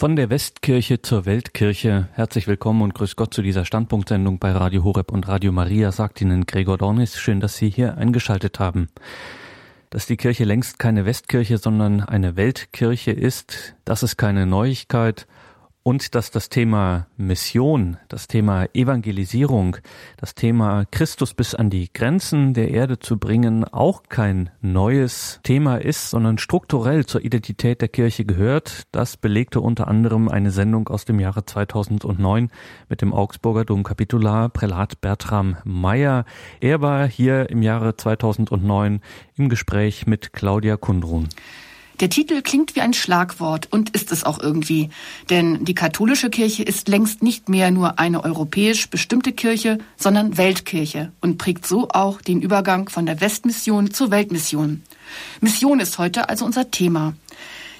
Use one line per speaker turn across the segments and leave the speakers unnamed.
Von der Westkirche zur Weltkirche. Herzlich willkommen und grüß Gott zu dieser Standpunktsendung bei Radio Horeb und Radio Maria, sagt Ihnen Gregor Dornis. Schön, dass Sie hier eingeschaltet haben. Dass die Kirche längst keine Westkirche, sondern eine Weltkirche ist, das ist keine Neuigkeit und dass das Thema Mission, das Thema Evangelisierung, das Thema Christus bis an die Grenzen der Erde zu bringen auch kein neues Thema ist, sondern strukturell zur Identität der Kirche gehört. Das belegte unter anderem eine Sendung aus dem Jahre 2009 mit dem Augsburger Domkapitular Prälat Bertram Meyer. Er war hier im Jahre 2009 im Gespräch mit Claudia Kundrun.
Der Titel klingt wie ein Schlagwort und ist es auch irgendwie. Denn die katholische Kirche ist längst nicht mehr nur eine europäisch bestimmte Kirche, sondern Weltkirche und prägt so auch den Übergang von der Westmission zur Weltmission. Mission ist heute also unser Thema.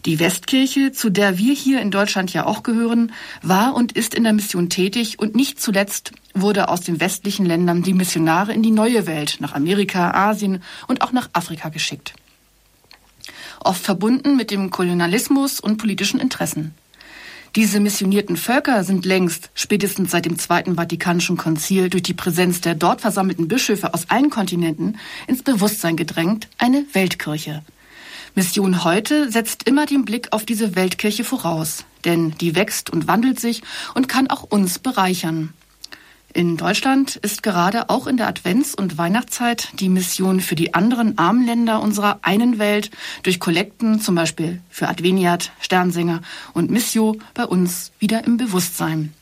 Die Westkirche, zu der wir hier in Deutschland ja auch gehören, war und ist in der Mission tätig und nicht zuletzt wurde aus den westlichen Ländern die Missionare in die neue Welt, nach Amerika, Asien und auch nach Afrika geschickt oft verbunden mit dem Kolonialismus und politischen Interessen. Diese missionierten Völker sind längst, spätestens seit dem Zweiten Vatikanischen Konzil, durch die Präsenz der dort versammelten Bischöfe aus allen Kontinenten ins Bewusstsein gedrängt, eine Weltkirche. Mission heute setzt immer den Blick auf diese Weltkirche voraus, denn die wächst und wandelt sich und kann auch uns bereichern. In Deutschland ist gerade auch in der Advents- und Weihnachtszeit die Mission für die anderen armen Länder unserer einen Welt durch Kollekten, zum Beispiel für Adveniat, Sternsinger und Missio, bei uns wieder im Bewusstsein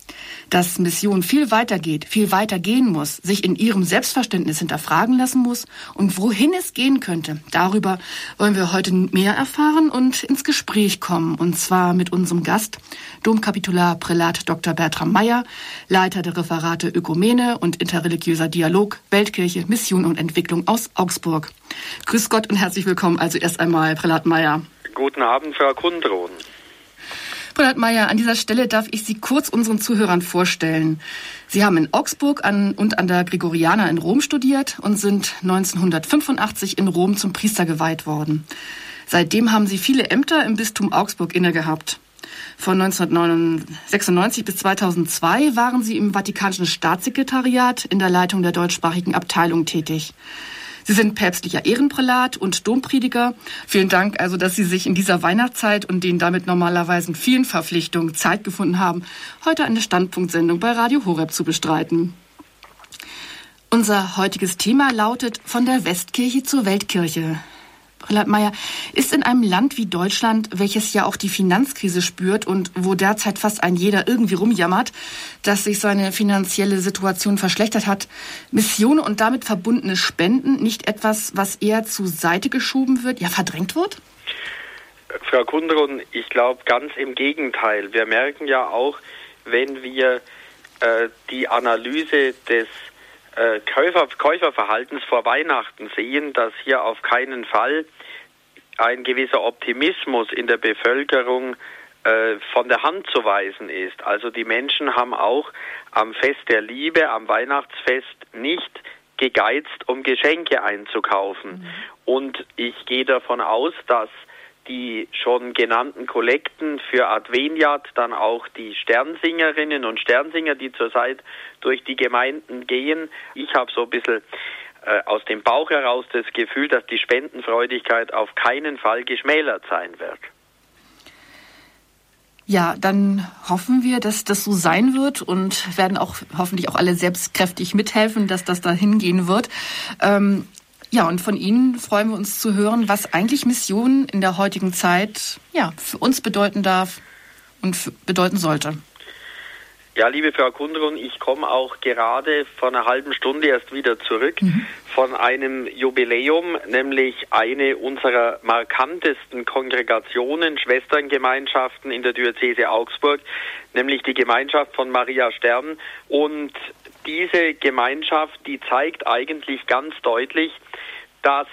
dass Mission viel weiter geht, viel weiter gehen muss, sich in ihrem Selbstverständnis hinterfragen lassen muss und wohin es gehen könnte. Darüber wollen wir heute mehr erfahren und ins Gespräch kommen. Und zwar mit unserem Gast, Domkapitular Prälat Dr. Bertram Meyer, Leiter der Referate Ökumene und interreligiöser Dialog, Weltkirche, Mission und Entwicklung aus Augsburg. Grüß Gott und herzlich willkommen also erst einmal, Prälat Meyer.
Guten Abend, Frau Kundron.
Konrad Meyer, an dieser Stelle darf ich Sie kurz unseren Zuhörern vorstellen. Sie haben in Augsburg an, und an der Gregoriana in Rom studiert und sind 1985 in Rom zum Priester geweiht worden. Seitdem haben Sie viele Ämter im Bistum Augsburg innegehabt. Von 1996 bis 2002 waren Sie im Vatikanischen Staatssekretariat in der Leitung der deutschsprachigen Abteilung tätig. Sie sind päpstlicher Ehrenprälat und Domprediger. Vielen Dank also, dass Sie sich in dieser Weihnachtszeit und den damit normalerweise vielen Verpflichtungen Zeit gefunden haben, heute eine Standpunktsendung bei Radio Horeb zu bestreiten. Unser heutiges Thema lautet von der Westkirche zur Weltkirche. Landmeier, ist in einem Land wie Deutschland, welches ja auch die Finanzkrise spürt und wo derzeit fast ein jeder irgendwie rumjammert, dass sich seine finanzielle Situation verschlechtert hat, Mission und damit verbundene Spenden nicht etwas, was eher zur Seite geschoben wird, ja verdrängt wird?
Frau Kundrun, ich glaube ganz im Gegenteil. Wir merken ja auch, wenn wir äh, die Analyse des äh, Käufer, Käuferverhaltens vor Weihnachten sehen, dass hier auf keinen Fall ein gewisser Optimismus in der Bevölkerung äh, von der Hand zu weisen ist. Also die Menschen haben auch am Fest der Liebe, am Weihnachtsfest nicht gegeizt, um Geschenke einzukaufen. Mhm. Und ich gehe davon aus, dass die schon genannten Kollekten für Adveniat, dann auch die Sternsingerinnen und Sternsinger, die zurzeit durch die Gemeinden gehen. Ich habe so ein bisschen äh, aus dem Bauch heraus das Gefühl, dass die Spendenfreudigkeit auf keinen Fall geschmälert sein wird.
Ja, dann hoffen wir, dass das so sein wird und werden auch hoffentlich auch alle selbstkräftig mithelfen, dass das da hingehen wird. Ähm, ja, und von Ihnen freuen wir uns zu hören, was eigentlich Mission in der heutigen Zeit ja, für uns bedeuten darf und bedeuten sollte.
Ja, liebe Frau Kundrun, ich komme auch gerade vor einer halben Stunde erst wieder zurück mhm. von einem Jubiläum, nämlich eine unserer markantesten Kongregationen, Schwesterngemeinschaften in der Diözese Augsburg, nämlich die Gemeinschaft von Maria Stern. Und diese Gemeinschaft, die zeigt eigentlich ganz deutlich, dass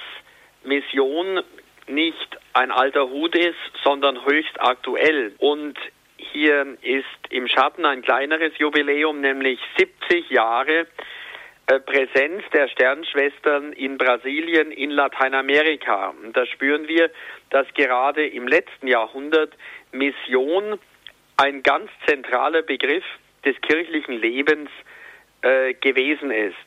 Mission nicht ein alter Hut ist, sondern höchst aktuell. Und hier ist im Schatten ein kleineres Jubiläum, nämlich 70 Jahre äh, Präsenz der Sternschwestern in Brasilien, in Lateinamerika. Und da spüren wir, dass gerade im letzten Jahrhundert Mission ein ganz zentraler Begriff des kirchlichen Lebens äh, gewesen ist.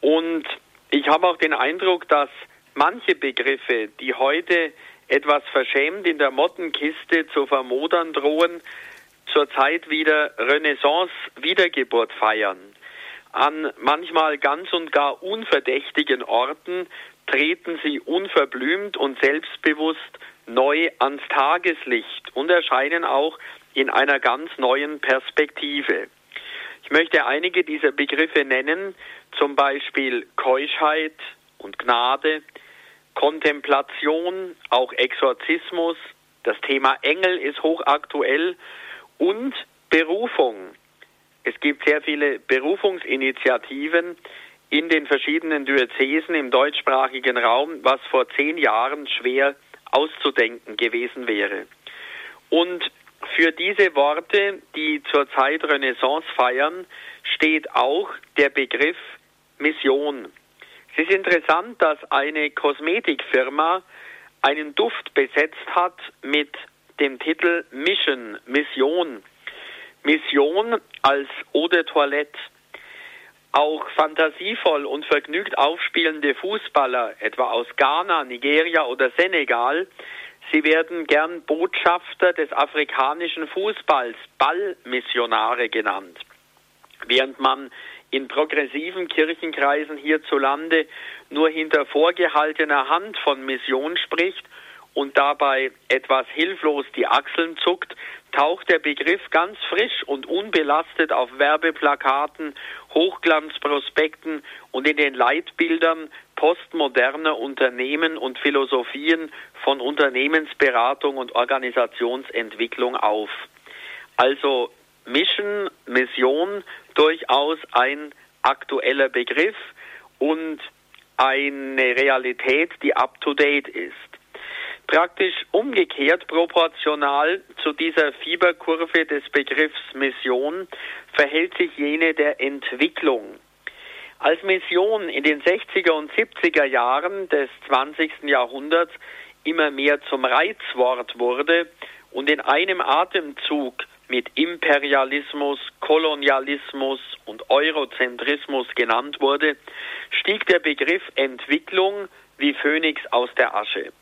Und ich habe auch den Eindruck, dass manche Begriffe, die heute etwas verschämt in der Mottenkiste zu vermodern drohen, zurzeit wieder Renaissance, Wiedergeburt feiern. An manchmal ganz und gar unverdächtigen Orten treten sie unverblümt und selbstbewusst neu ans Tageslicht und erscheinen auch in einer ganz neuen Perspektive. Ich möchte einige dieser Begriffe nennen, zum Beispiel Keuschheit und Gnade, Kontemplation, auch Exorzismus, das Thema Engel ist hochaktuell und Berufung. Es gibt sehr viele Berufungsinitiativen in den verschiedenen Diözesen im deutschsprachigen Raum, was vor zehn Jahren schwer auszudenken gewesen wäre. Und für diese Worte, die zurzeit Renaissance feiern, steht auch der Begriff Mission. Es ist interessant, dass eine Kosmetikfirma einen Duft besetzt hat mit dem Titel Mission, Mission. Mission als Eau de Toilette. Auch fantasievoll und vergnügt aufspielende Fußballer, etwa aus Ghana, Nigeria oder Senegal, sie werden gern Botschafter des afrikanischen Fußballs, Ballmissionare genannt. Während man in progressiven Kirchenkreisen hierzulande nur hinter vorgehaltener Hand von Mission spricht und dabei etwas hilflos die Achseln zuckt, taucht der Begriff ganz frisch und unbelastet auf Werbeplakaten, Hochglanzprospekten und in den Leitbildern postmoderner Unternehmen und Philosophien von Unternehmensberatung und Organisationsentwicklung auf. Also Mission, Mission durchaus ein aktueller Begriff und eine Realität, die up-to-date ist. Praktisch umgekehrt proportional zu dieser Fieberkurve des Begriffs Mission verhält sich jene der Entwicklung. Als Mission in den 60er und 70er Jahren des 20. Jahrhunderts immer mehr zum Reizwort wurde und in einem Atemzug mit Imperialismus, Kolonialismus und Eurozentrismus genannt wurde, stieg der Begriff Entwicklung wie Phönix aus der Asche.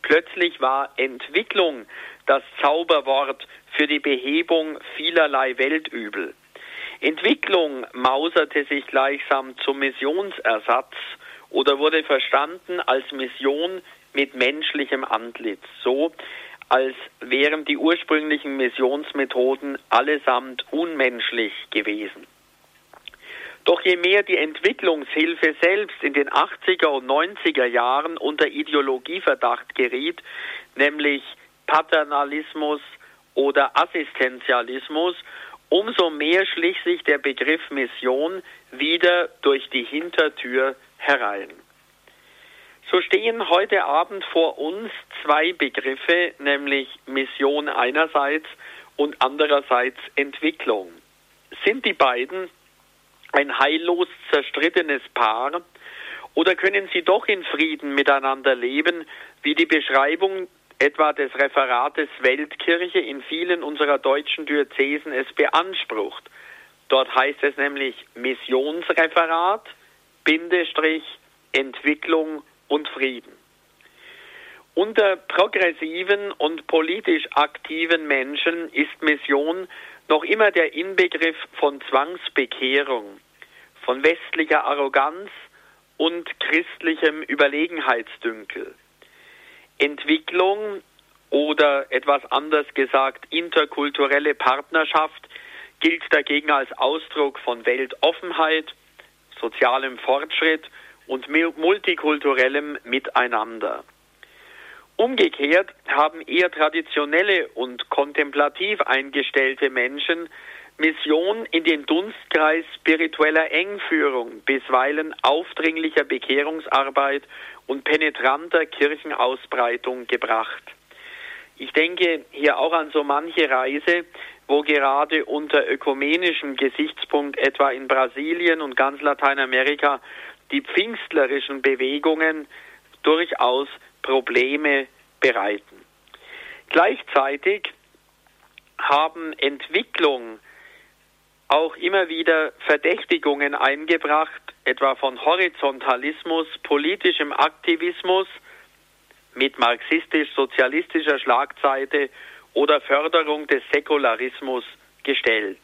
Plötzlich war Entwicklung das Zauberwort für die Behebung vielerlei Weltübel. Entwicklung mauserte sich gleichsam zum Missionsersatz oder wurde verstanden als Mission mit menschlichem Antlitz, so als wären die ursprünglichen Missionsmethoden allesamt unmenschlich gewesen. Doch je mehr die Entwicklungshilfe selbst in den 80er und 90er Jahren unter Ideologieverdacht geriet, nämlich Paternalismus oder Assistenzialismus, umso mehr schlich sich der Begriff Mission wieder durch die Hintertür herein. So stehen heute Abend vor uns zwei Begriffe, nämlich Mission einerseits und andererseits Entwicklung. Sind die beiden ein heillos zerstrittenes Paar oder können sie doch in Frieden miteinander leben, wie die Beschreibung etwa des Referates Weltkirche in vielen unserer deutschen Diözesen es beansprucht? Dort heißt es nämlich Missionsreferat, Bindestrich, Entwicklung und Frieden. Unter progressiven und politisch aktiven Menschen ist Mission noch immer der Inbegriff von Zwangsbekehrung, von westlicher Arroganz und christlichem Überlegenheitsdünkel. Entwicklung oder etwas anders gesagt interkulturelle Partnerschaft gilt dagegen als Ausdruck von Weltoffenheit, sozialem Fortschritt und multikulturellem Miteinander. Umgekehrt haben eher traditionelle und kontemplativ eingestellte Menschen Mission in den Dunstkreis spiritueller Engführung, bisweilen aufdringlicher Bekehrungsarbeit und penetranter Kirchenausbreitung gebracht. Ich denke hier auch an so manche Reise, wo gerade unter ökumenischem Gesichtspunkt etwa in Brasilien und ganz Lateinamerika die pfingstlerischen Bewegungen durchaus Probleme bereiten. Gleichzeitig haben Entwicklung auch immer wieder Verdächtigungen eingebracht, etwa von Horizontalismus, politischem Aktivismus mit marxistisch-sozialistischer Schlagzeite oder Förderung des Säkularismus gestellt.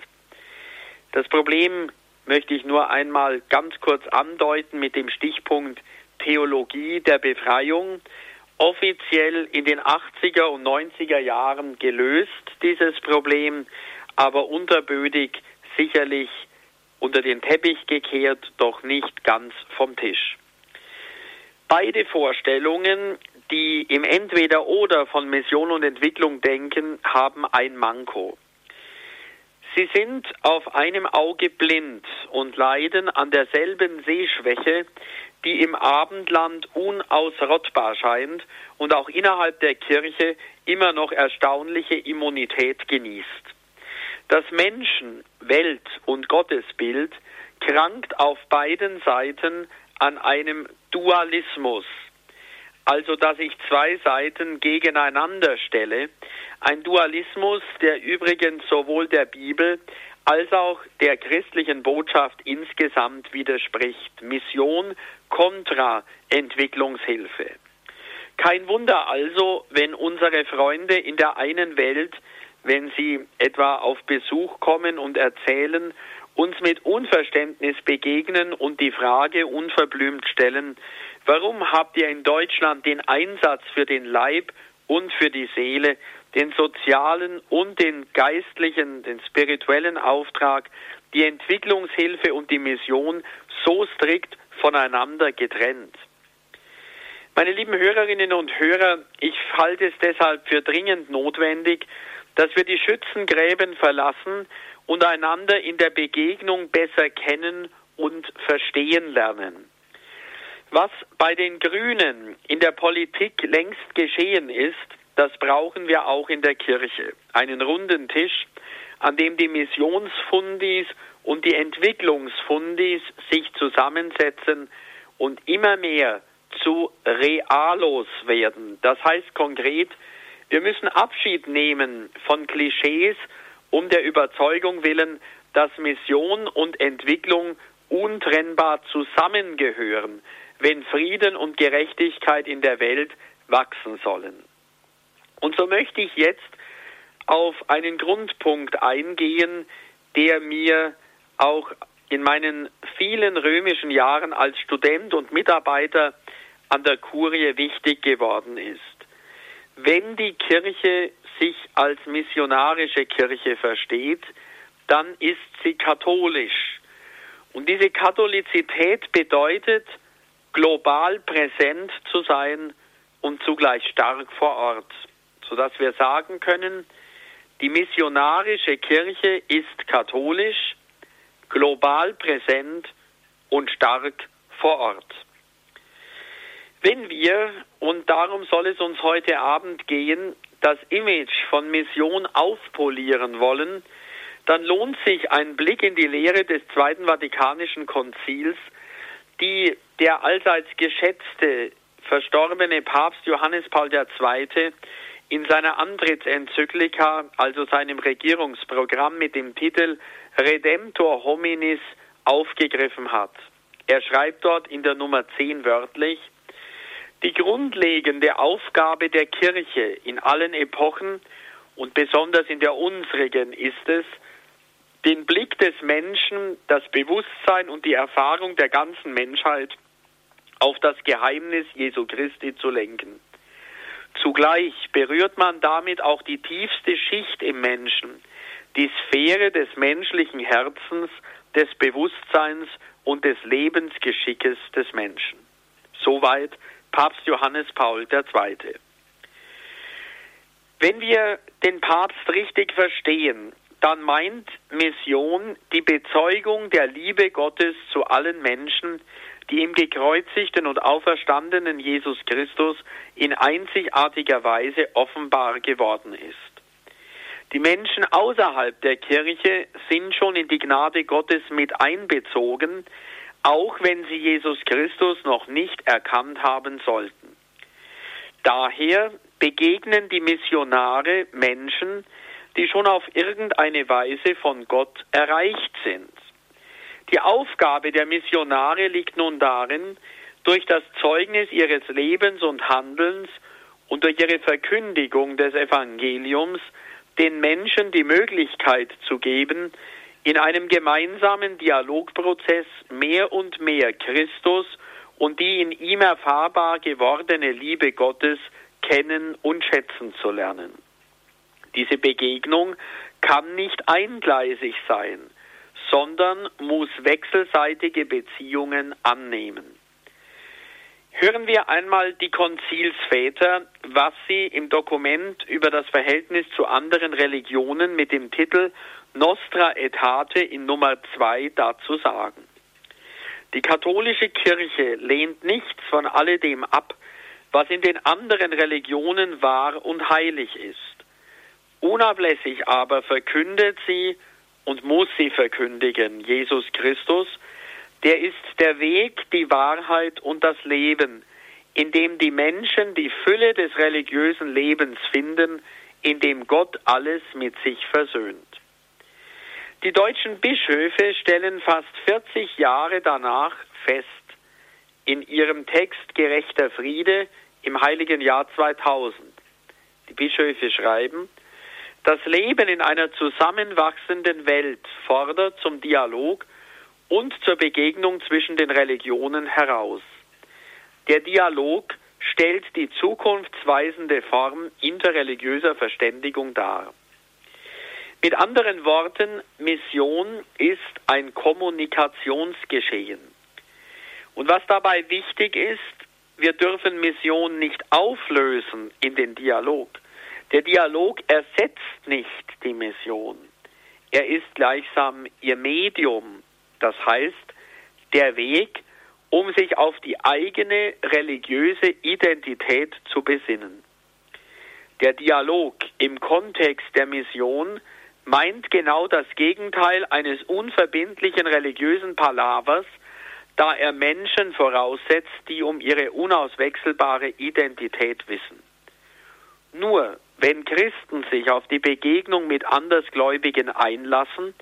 Das Problem möchte ich nur einmal ganz kurz andeuten mit dem Stichpunkt Theologie der Befreiung. Offiziell in den 80er und 90er Jahren gelöst, dieses Problem, aber unterbödig sicherlich unter den Teppich gekehrt, doch nicht ganz vom Tisch. Beide Vorstellungen, die im Entweder-Oder von Mission und Entwicklung denken, haben ein Manko. Sie sind auf einem Auge blind und leiden an derselben Sehschwäche, die im Abendland unausrottbar scheint und auch innerhalb der Kirche immer noch erstaunliche Immunität genießt. Das Menschen-, Welt- und Gottesbild krankt auf beiden Seiten an einem Dualismus, also dass ich zwei Seiten gegeneinander stelle, ein Dualismus, der übrigens sowohl der Bibel als auch der christlichen Botschaft insgesamt widerspricht. Mission kontra Entwicklungshilfe. Kein Wunder also, wenn unsere Freunde in der einen Welt, wenn sie etwa auf Besuch kommen und erzählen, uns mit Unverständnis begegnen und die Frage unverblümt stellen, warum habt ihr in Deutschland den Einsatz für den Leib und für die Seele, den sozialen und den geistlichen, den spirituellen Auftrag, die Entwicklungshilfe und die Mission so strikt voneinander getrennt. Meine lieben Hörerinnen und Hörer, ich halte es deshalb für dringend notwendig, dass wir die Schützengräben verlassen und einander in der Begegnung besser kennen und verstehen lernen. Was bei den Grünen in der Politik längst geschehen ist, das brauchen wir auch in der Kirche. Einen runden Tisch, an dem die Missionsfundis und die Entwicklungsfundis sich zusammensetzen und immer mehr zu Realos werden. Das heißt konkret, wir müssen Abschied nehmen von Klischees um der Überzeugung willen, dass Mission und Entwicklung untrennbar zusammengehören, wenn Frieden und Gerechtigkeit in der Welt wachsen sollen. Und so möchte ich jetzt auf einen Grundpunkt eingehen, der mir auch in meinen vielen römischen Jahren als Student und Mitarbeiter an der Kurie wichtig geworden ist. Wenn die Kirche sich als missionarische Kirche versteht, dann ist sie katholisch. Und diese Katholizität bedeutet, global präsent zu sein und zugleich stark vor Ort sodass wir sagen können, die missionarische Kirche ist katholisch, global präsent und stark vor Ort. Wenn wir, und darum soll es uns heute Abend gehen, das Image von Mission aufpolieren wollen, dann lohnt sich ein Blick in die Lehre des Zweiten Vatikanischen Konzils, die der allseits geschätzte, verstorbene Papst Johannes Paul II in seiner Antrittsenzyklika, also seinem Regierungsprogramm mit dem Titel Redemptor hominis aufgegriffen hat. Er schreibt dort in der Nummer 10 wörtlich, die grundlegende Aufgabe der Kirche in allen Epochen und besonders in der unsrigen ist es, den Blick des Menschen, das Bewusstsein und die Erfahrung der ganzen Menschheit auf das Geheimnis Jesu Christi zu lenken. Zugleich berührt man damit auch die tiefste Schicht im Menschen, die Sphäre des menschlichen Herzens, des Bewusstseins und des Lebensgeschickes des Menschen. Soweit Papst Johannes Paul II. Wenn wir den Papst richtig verstehen, dann meint Mission die Bezeugung der Liebe Gottes zu allen Menschen, die im gekreuzigten und auferstandenen Jesus Christus in einzigartiger Weise offenbar geworden ist. Die Menschen außerhalb der Kirche sind schon in die Gnade Gottes mit einbezogen, auch wenn sie Jesus Christus noch nicht erkannt haben sollten. Daher begegnen die Missionare Menschen, die schon auf irgendeine Weise von Gott erreicht sind. Die Aufgabe der Missionare liegt nun darin, durch das Zeugnis ihres Lebens und Handelns und durch ihre Verkündigung des Evangeliums den Menschen die Möglichkeit zu geben, in einem gemeinsamen Dialogprozess mehr und mehr Christus und die in ihm erfahrbar gewordene Liebe Gottes kennen und schätzen zu lernen. Diese Begegnung kann nicht eingleisig sein, sondern muss wechselseitige Beziehungen annehmen. Hören wir einmal die Konzilsväter, was sie im Dokument über das Verhältnis zu anderen Religionen mit dem Titel Nostra Etate in Nummer 2 dazu sagen. Die katholische Kirche lehnt nichts von alledem ab, was in den anderen Religionen wahr und heilig ist. Unablässig aber verkündet sie und muss sie verkündigen, Jesus Christus, der ist der Weg, die Wahrheit und das Leben, in dem die Menschen die Fülle des religiösen Lebens finden, in dem Gott alles mit sich versöhnt. Die deutschen Bischöfe stellen fast 40 Jahre danach fest, in ihrem Text Gerechter Friede im heiligen Jahr 2000. Die Bischöfe schreiben, das Leben in einer zusammenwachsenden Welt fordert zum Dialog und zur Begegnung zwischen den Religionen heraus. Der Dialog stellt die zukunftsweisende Form interreligiöser Verständigung dar. Mit anderen Worten, Mission ist ein Kommunikationsgeschehen. Und was dabei wichtig ist, wir dürfen Mission nicht auflösen in den Dialog. Der Dialog ersetzt nicht die Mission. Er ist gleichsam ihr Medium, das heißt, der Weg, um sich auf die eigene religiöse Identität zu besinnen. Der Dialog im Kontext der Mission meint genau das Gegenteil eines unverbindlichen religiösen Palavers, da er Menschen voraussetzt, die um ihre unauswechselbare Identität wissen. Nur wenn Christen sich auf die Begegnung mit Andersgläubigen einlassen,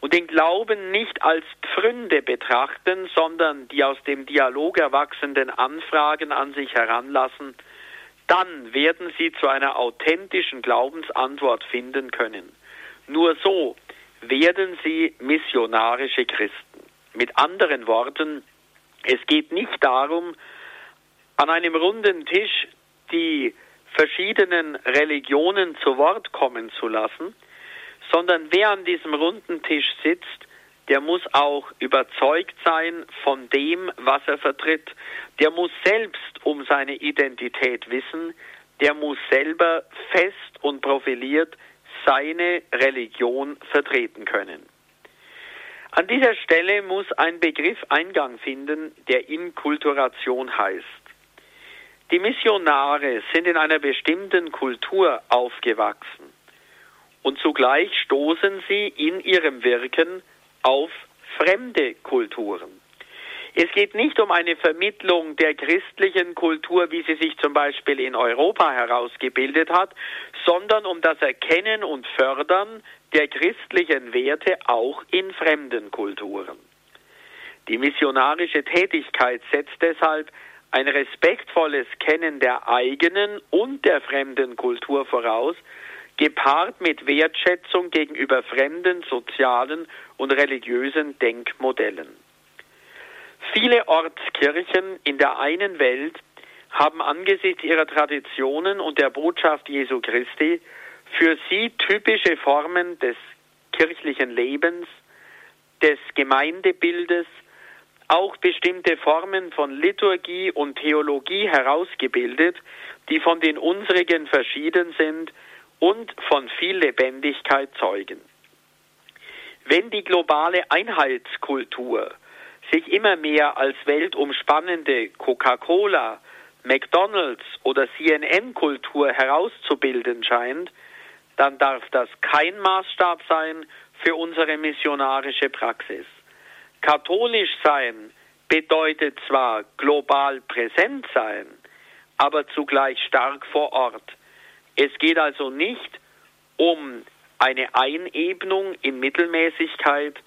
und den Glauben nicht als Pfründe betrachten, sondern die aus dem Dialog erwachsenden Anfragen an sich heranlassen, dann werden sie zu einer authentischen Glaubensantwort finden können. Nur so werden sie missionarische Christen. Mit anderen Worten, es geht nicht darum, an einem runden Tisch die verschiedenen Religionen zu Wort kommen zu lassen, sondern wer an diesem runden Tisch sitzt, der muss auch überzeugt sein von dem, was er vertritt. Der muss selbst um seine Identität wissen. Der muss selber fest und profiliert seine Religion vertreten können. An dieser Stelle muss ein Begriff Eingang finden, der Inkulturation heißt. Die Missionare sind in einer bestimmten Kultur aufgewachsen und zugleich stoßen sie in ihrem Wirken auf fremde Kulturen. Es geht nicht um eine Vermittlung der christlichen Kultur, wie sie sich zum Beispiel in Europa herausgebildet hat, sondern um das Erkennen und Fördern der christlichen Werte auch in fremden Kulturen. Die missionarische Tätigkeit setzt deshalb ein respektvolles Kennen der eigenen und der fremden Kultur voraus, gepaart mit Wertschätzung gegenüber fremden sozialen und religiösen Denkmodellen. Viele Ortskirchen in der einen Welt haben angesichts ihrer Traditionen und der Botschaft Jesu Christi für sie typische Formen des kirchlichen Lebens, des Gemeindebildes, auch bestimmte Formen von Liturgie und Theologie herausgebildet, die von den unsrigen verschieden sind und von viel Lebendigkeit zeugen. Wenn die globale Einheitskultur sich immer mehr als weltumspannende Coca-Cola, McDonald's oder CNN-Kultur herauszubilden scheint, dann darf das kein Maßstab sein für unsere missionarische Praxis. Katholisch sein bedeutet zwar global präsent sein, aber zugleich stark vor Ort. Es geht also nicht um eine Einebnung in Mittelmäßigkeit.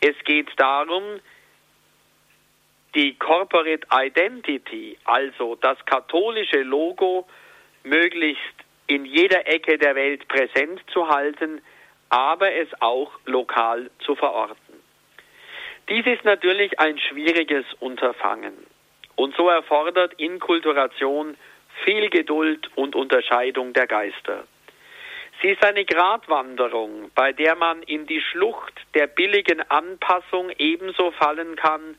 Es geht darum, die Corporate Identity, also das katholische Logo, möglichst in jeder Ecke der Welt präsent zu halten, aber es auch lokal zu verorten. Dies ist natürlich ein schwieriges Unterfangen und so erfordert Inkulturation viel Geduld und Unterscheidung der Geister. Sie ist eine Gratwanderung, bei der man in die Schlucht der billigen Anpassung ebenso fallen kann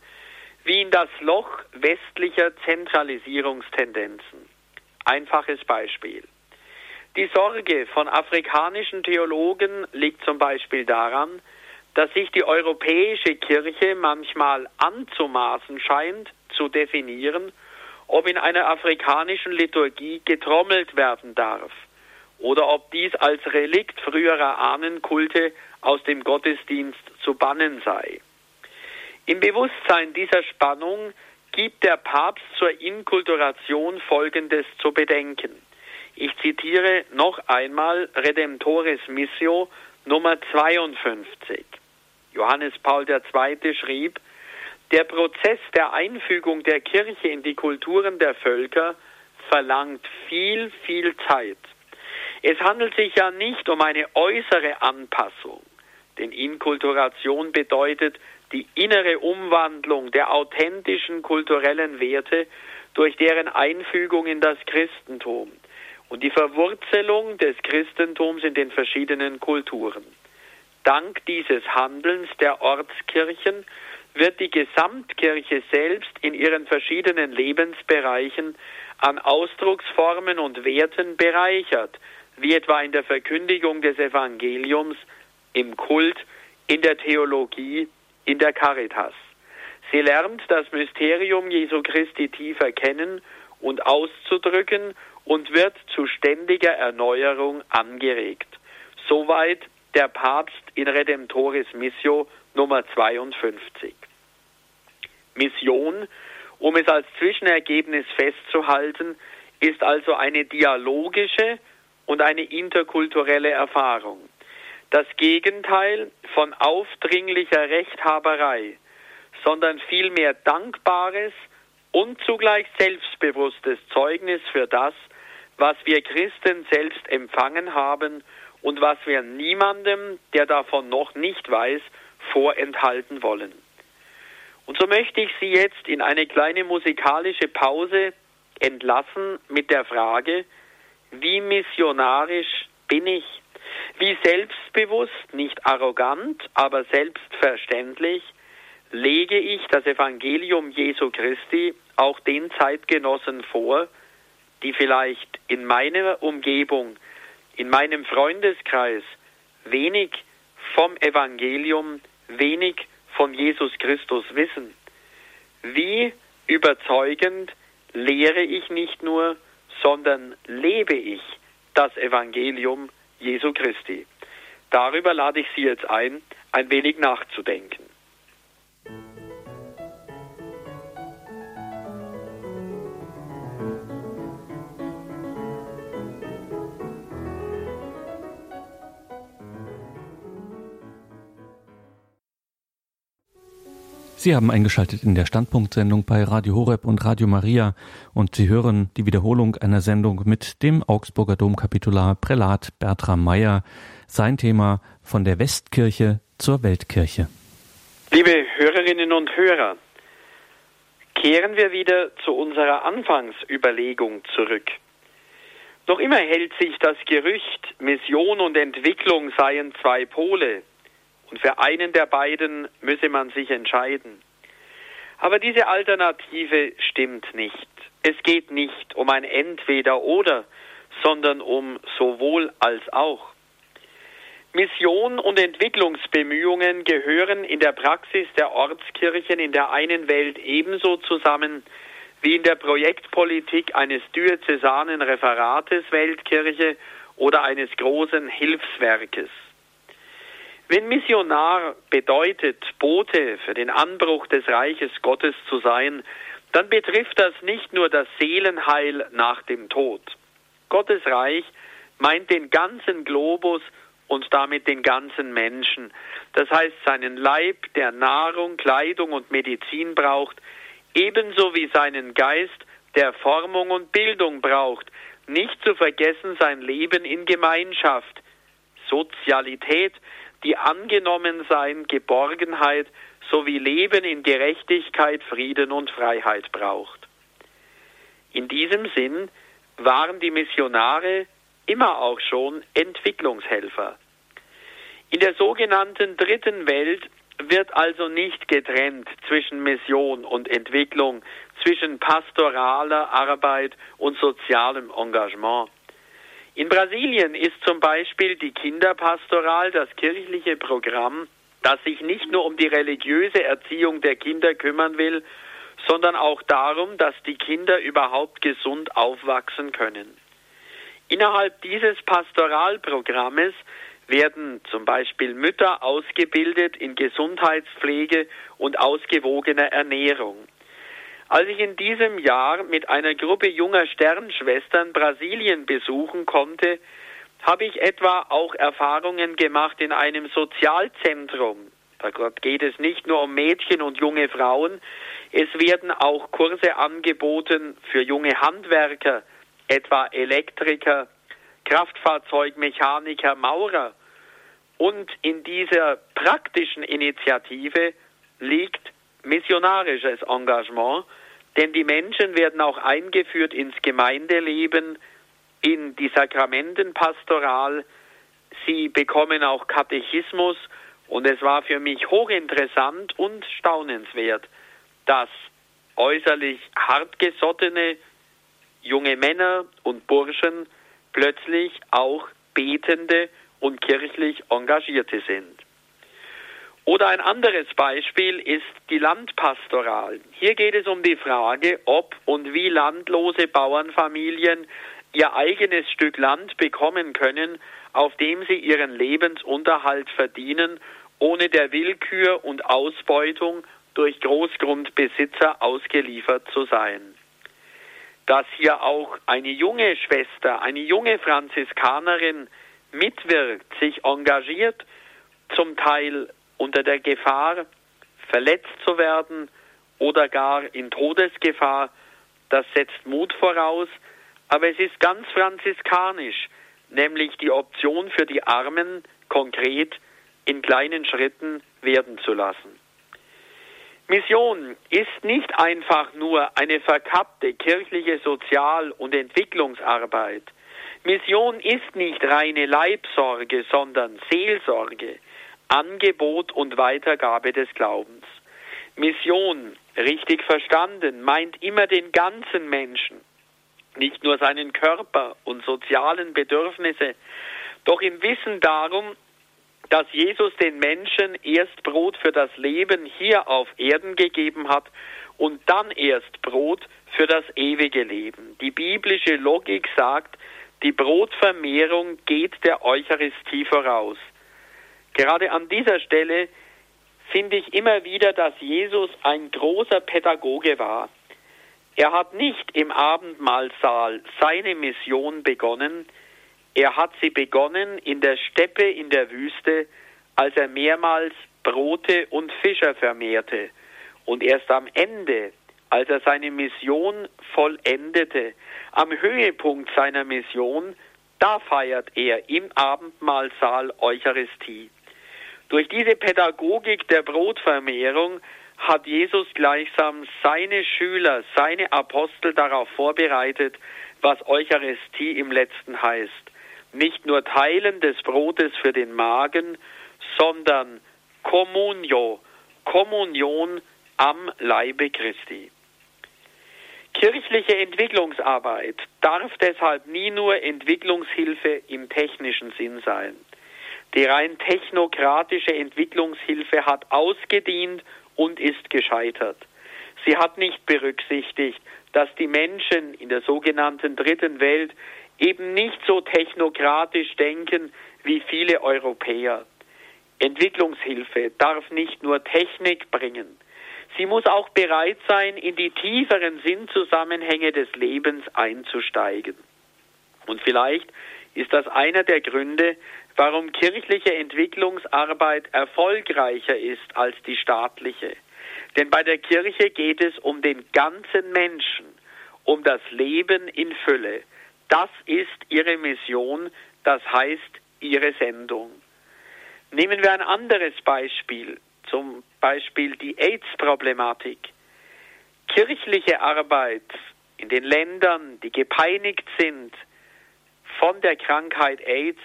wie in das Loch westlicher Zentralisierungstendenzen. Einfaches Beispiel. Die Sorge von afrikanischen Theologen liegt zum Beispiel daran, dass sich die europäische Kirche manchmal anzumaßen scheint, zu definieren, ob in einer afrikanischen Liturgie getrommelt werden darf oder ob dies als Relikt früherer Ahnenkulte aus dem Gottesdienst zu bannen sei. Im Bewusstsein dieser Spannung gibt der Papst zur Inkulturation Folgendes zu bedenken. Ich zitiere noch einmal Redemptoris Missio Nummer 52. Johannes Paul II. schrieb, der Prozess der Einfügung der Kirche in die Kulturen der Völker verlangt viel, viel Zeit. Es handelt sich ja nicht um eine äußere Anpassung, denn Inkulturation bedeutet die innere Umwandlung der authentischen kulturellen Werte durch deren Einfügung in das Christentum und die Verwurzelung des Christentums in den verschiedenen Kulturen. Dank dieses Handelns der Ortskirchen wird die Gesamtkirche selbst in ihren verschiedenen Lebensbereichen an Ausdrucksformen und Werten bereichert, wie etwa in der Verkündigung des Evangeliums, im Kult, in der Theologie, in der Caritas. Sie lernt das Mysterium Jesu Christi tiefer kennen und auszudrücken und wird zu ständiger Erneuerung angeregt. Soweit der Papst in Redemptoris Missio Nummer 52. Mission, um es als Zwischenergebnis festzuhalten, ist also eine dialogische und eine interkulturelle Erfahrung. Das Gegenteil von aufdringlicher Rechthaberei, sondern vielmehr dankbares und zugleich selbstbewusstes Zeugnis für das, was wir Christen selbst empfangen haben und was wir niemandem, der davon noch nicht weiß, vorenthalten wollen. Und so möchte ich Sie jetzt in eine kleine musikalische Pause entlassen mit der Frage, wie missionarisch bin ich? Wie selbstbewusst, nicht arrogant, aber selbstverständlich lege ich das Evangelium Jesu Christi auch den Zeitgenossen vor, die vielleicht in meiner Umgebung, in meinem Freundeskreis wenig vom Evangelium, wenig von Jesus Christus wissen. Wie überzeugend lehre ich nicht nur, sondern lebe ich das Evangelium Jesu Christi. Darüber lade ich Sie jetzt ein, ein wenig nachzudenken.
Sie haben eingeschaltet in der Standpunktsendung bei Radio Horeb und Radio Maria und Sie hören die Wiederholung einer Sendung mit dem Augsburger Domkapitular Prälat Bertram Meyer. Sein Thema von der Westkirche zur Weltkirche.
Liebe Hörerinnen und Hörer, kehren wir wieder zu unserer Anfangsüberlegung zurück. Noch immer hält sich das Gerücht, Mission und Entwicklung seien zwei Pole, und für einen der beiden müsse man sich entscheiden. Aber diese Alternative stimmt nicht. Es geht nicht um ein Entweder oder, sondern um sowohl als auch. Mission und Entwicklungsbemühungen gehören in der Praxis der Ortskirchen in der einen Welt ebenso zusammen wie in der Projektpolitik eines diözesanen Referates Weltkirche oder eines großen Hilfswerkes. Wenn Missionar bedeutet, Bote für den Anbruch des Reiches Gottes zu sein, dann betrifft das nicht nur das Seelenheil nach dem Tod. Gottes Reich meint den ganzen Globus und damit den ganzen Menschen. Das heißt, seinen Leib, der Nahrung, Kleidung und Medizin braucht, ebenso wie seinen Geist, der Formung und Bildung braucht, nicht zu vergessen sein Leben in Gemeinschaft, Sozialität, die Angenommensein, Geborgenheit sowie Leben in Gerechtigkeit, Frieden und Freiheit braucht. In diesem Sinn waren die Missionare immer auch schon Entwicklungshelfer. In der sogenannten dritten Welt wird also nicht getrennt zwischen Mission und Entwicklung, zwischen pastoraler Arbeit und sozialem Engagement. In Brasilien ist zum Beispiel die Kinderpastoral das kirchliche Programm, das sich nicht nur um die religiöse Erziehung der Kinder kümmern will, sondern auch darum, dass die Kinder überhaupt gesund aufwachsen können. Innerhalb dieses Pastoralprogrammes werden zum Beispiel Mütter ausgebildet in Gesundheitspflege und ausgewogener Ernährung. Als ich in diesem Jahr mit einer Gruppe junger Sternschwestern Brasilien besuchen konnte, habe ich etwa auch Erfahrungen gemacht in einem Sozialzentrum. Da geht es nicht nur um Mädchen und junge Frauen, es werden auch Kurse angeboten für junge Handwerker, etwa Elektriker, Kraftfahrzeugmechaniker, Maurer. Und in dieser praktischen Initiative liegt missionarisches Engagement, denn die Menschen werden auch eingeführt ins Gemeindeleben, in die Sakramentenpastoral. Sie bekommen auch Katechismus und es war für mich hochinteressant und staunenswert, dass äußerlich hartgesottene junge Männer und Burschen plötzlich auch betende und kirchlich engagierte sind. Oder ein anderes Beispiel ist die Landpastoral. Hier geht es um die Frage, ob und wie landlose Bauernfamilien ihr eigenes Stück Land bekommen können, auf dem sie ihren Lebensunterhalt verdienen, ohne der Willkür und Ausbeutung durch Großgrundbesitzer ausgeliefert zu sein. Dass hier auch eine junge Schwester, eine junge Franziskanerin mitwirkt, sich engagiert, zum Teil unter der Gefahr, verletzt zu werden oder gar in Todesgefahr, das setzt Mut voraus, aber es ist ganz franziskanisch, nämlich die Option für die Armen konkret in kleinen Schritten werden zu lassen. Mission ist nicht einfach nur eine verkappte kirchliche Sozial- und Entwicklungsarbeit. Mission ist nicht reine Leibsorge, sondern Seelsorge, Angebot und Weitergabe des Glaubens. Mission, richtig verstanden, meint immer den ganzen Menschen, nicht nur seinen Körper und sozialen Bedürfnisse, doch im Wissen darum, dass Jesus den Menschen erst Brot für das Leben hier auf Erden gegeben hat und dann erst Brot für das ewige Leben. Die biblische Logik sagt, die Brotvermehrung geht der Eucharistie voraus. Gerade an dieser Stelle finde ich immer wieder, dass Jesus ein großer Pädagoge war. Er hat nicht im Abendmahlsaal seine Mission begonnen, er hat sie begonnen in der Steppe in der Wüste, als er mehrmals Brote und Fischer vermehrte. Und erst am Ende, als er seine Mission vollendete, am Höhepunkt seiner Mission, da feiert er im Abendmahlsaal Eucharistie. Durch diese Pädagogik der Brotvermehrung hat Jesus gleichsam seine Schüler, seine Apostel darauf vorbereitet, was Eucharistie im letzten heißt nicht nur Teilen des Brotes für den Magen, sondern Communio, Kommunion am Leibe Christi. Kirchliche Entwicklungsarbeit darf deshalb nie nur Entwicklungshilfe im technischen Sinn sein. Die rein technokratische Entwicklungshilfe hat ausgedient und ist gescheitert. Sie hat nicht berücksichtigt, dass die Menschen in der sogenannten dritten Welt eben nicht so technokratisch denken wie viele Europäer. Entwicklungshilfe darf nicht nur Technik bringen. Sie muss auch bereit sein, in die tieferen Sinnzusammenhänge des Lebens einzusteigen. Und vielleicht ist das einer der Gründe, warum kirchliche Entwicklungsarbeit erfolgreicher ist als die staatliche. Denn bei der Kirche geht es um den ganzen Menschen, um das Leben in Fülle. Das ist ihre Mission, das heißt ihre Sendung. Nehmen wir ein anderes Beispiel, zum Beispiel die AIDS-Problematik. Kirchliche Arbeit in den Ländern, die gepeinigt sind von der Krankheit AIDS,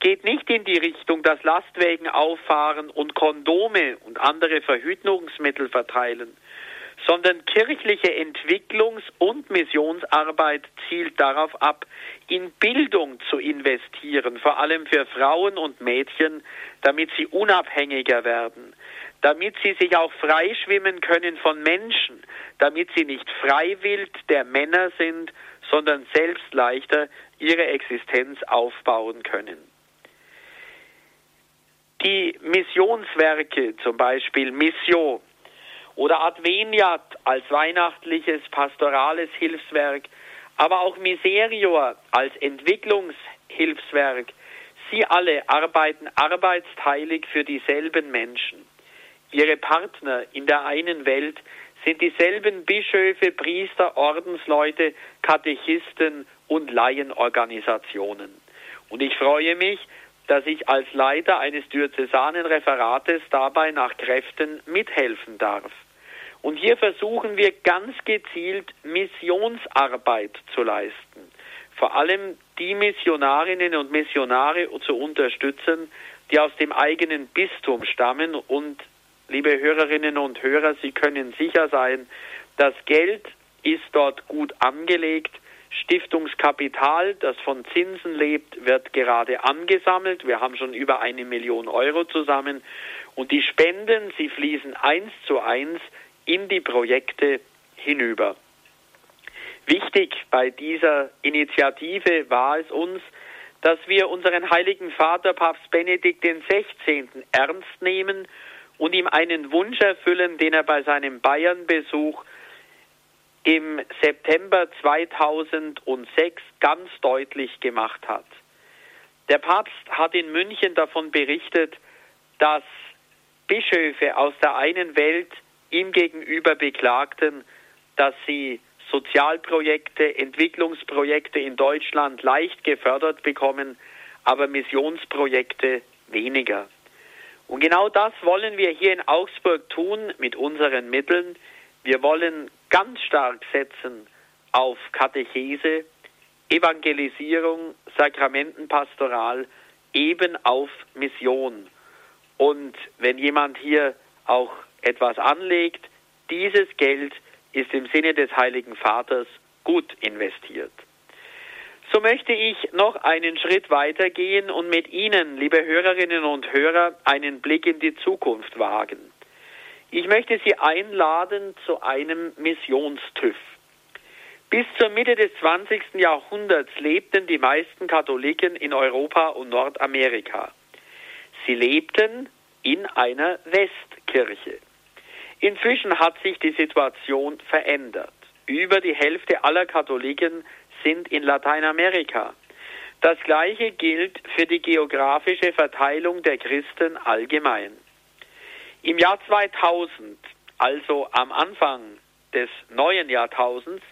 geht nicht in die Richtung, dass Lastwagen auffahren und Kondome und andere Verhütungsmittel verteilen, sondern kirchliche Entwicklungs- und Missionsarbeit zielt darauf ab, in Bildung zu investieren, vor allem für Frauen und Mädchen, damit sie unabhängiger werden, damit sie sich auch freischwimmen können von Menschen, damit sie nicht freiwillig der Männer sind, sondern selbst leichter ihre Existenz aufbauen können. Die Missionswerke, zum Beispiel Mission oder Adveniat als weihnachtliches pastorales Hilfswerk, aber auch Miserior als Entwicklungshilfswerk, sie alle arbeiten arbeitsteilig für dieselben Menschen. Ihre Partner in der einen Welt sind dieselben Bischöfe, Priester, Ordensleute, Katechisten und Laienorganisationen. Und ich freue mich, dass ich als Leiter eines diözesanen Referates dabei nach Kräften mithelfen darf. Und hier versuchen wir ganz gezielt Missionsarbeit zu leisten. Vor allem die Missionarinnen und Missionare zu unterstützen, die aus dem eigenen Bistum stammen. Und liebe Hörerinnen und Hörer, Sie können sicher sein, das Geld ist dort gut angelegt. Stiftungskapital, das von Zinsen lebt, wird gerade angesammelt. Wir haben schon über eine Million Euro zusammen. Und die Spenden, sie fließen eins zu eins in die Projekte hinüber. Wichtig bei dieser Initiative war es uns, dass wir unseren heiligen Vater Papst Benedikt XVI. ernst nehmen und ihm einen Wunsch erfüllen, den er bei seinem Bayern-Besuch im September 2006 ganz deutlich gemacht hat. Der Papst hat in München davon berichtet, dass Bischöfe aus der einen Welt ihm gegenüber beklagten, dass sie Sozialprojekte, Entwicklungsprojekte in Deutschland leicht gefördert bekommen, aber Missionsprojekte weniger. Und genau das wollen wir hier in Augsburg tun mit unseren Mitteln. Wir wollen ganz stark setzen auf Katechese, Evangelisierung, Sakramentenpastoral, eben auf Mission. Und wenn jemand hier auch etwas anlegt, dieses Geld ist im Sinne des Heiligen Vaters gut investiert. So möchte ich noch einen Schritt weitergehen und mit Ihnen, liebe Hörerinnen und Hörer, einen Blick in die Zukunft wagen. Ich möchte Sie einladen zu einem Missionstüff. Bis zur Mitte des 20. Jahrhunderts lebten die meisten Katholiken in Europa und Nordamerika. Sie lebten in einer Westkirche. Inzwischen hat sich die Situation verändert. Über die Hälfte aller Katholiken sind in Lateinamerika. Das Gleiche gilt für die geografische Verteilung der Christen allgemein. Im Jahr 2000, also am Anfang des neuen Jahrtausends,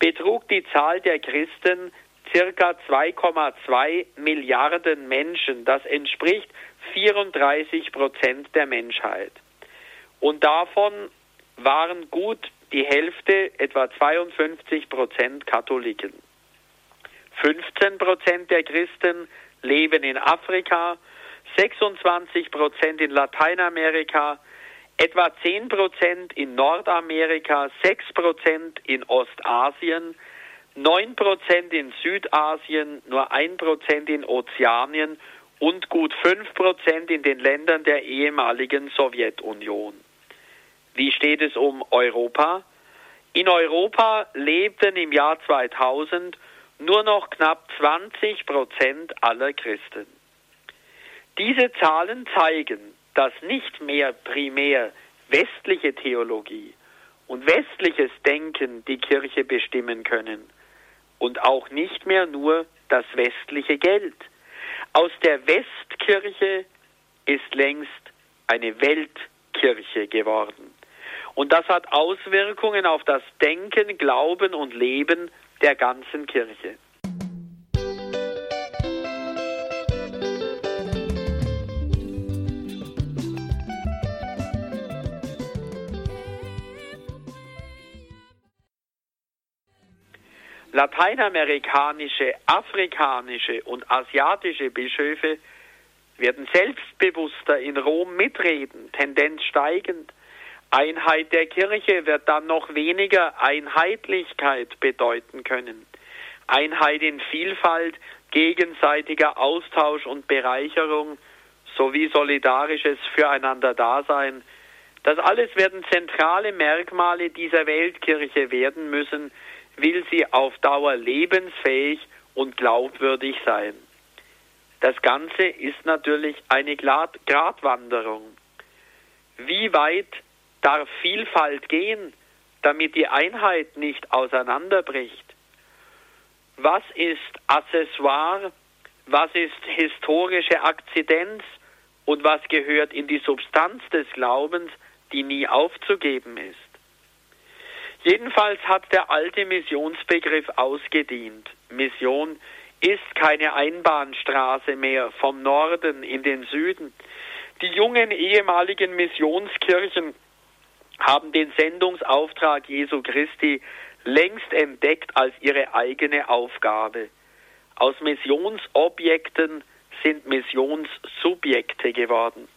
betrug die Zahl der Christen circa 2,2 Milliarden Menschen. Das entspricht 34 Prozent der Menschheit. Und davon waren gut die Hälfte, etwa 52 Prozent Katholiken. 15 Prozent der Christen leben in Afrika, 26 Prozent in Lateinamerika, etwa 10 Prozent in Nordamerika, 6 Prozent in Ostasien, 9 Prozent in Südasien, nur 1 Prozent in Ozeanien und gut 5 Prozent in den Ländern der ehemaligen Sowjetunion. Wie steht es um Europa? In Europa lebten im Jahr 2000 nur noch knapp 20 Prozent aller Christen. Diese Zahlen zeigen, dass nicht mehr primär westliche Theologie und westliches Denken die Kirche bestimmen können und auch nicht mehr nur das westliche Geld. Aus der Westkirche ist längst eine Weltkirche geworden. Und das hat Auswirkungen auf das Denken, Glauben und Leben der ganzen Kirche. Lateinamerikanische, afrikanische und asiatische Bischöfe werden selbstbewusster in Rom mitreden, Tendenz steigend. Einheit der Kirche wird dann noch weniger Einheitlichkeit bedeuten können. Einheit in Vielfalt, gegenseitiger Austausch und Bereicherung sowie solidarisches Füreinander-Dasein. Das alles werden zentrale Merkmale dieser Weltkirche werden müssen, will sie auf Dauer lebensfähig und glaubwürdig sein. Das Ganze ist natürlich eine Gratwanderung. Wie weit darf Vielfalt gehen, damit die Einheit nicht auseinanderbricht? Was ist Accessoire? Was ist historische Akzidenz? Und was gehört in die Substanz des Glaubens, die nie aufzugeben ist? Jedenfalls hat der alte Missionsbegriff ausgedient. Mission ist keine Einbahnstraße mehr vom Norden in den Süden. Die jungen ehemaligen Missionskirchen haben den Sendungsauftrag Jesu Christi längst entdeckt als ihre eigene Aufgabe. Aus Missionsobjekten sind Missionssubjekte geworden.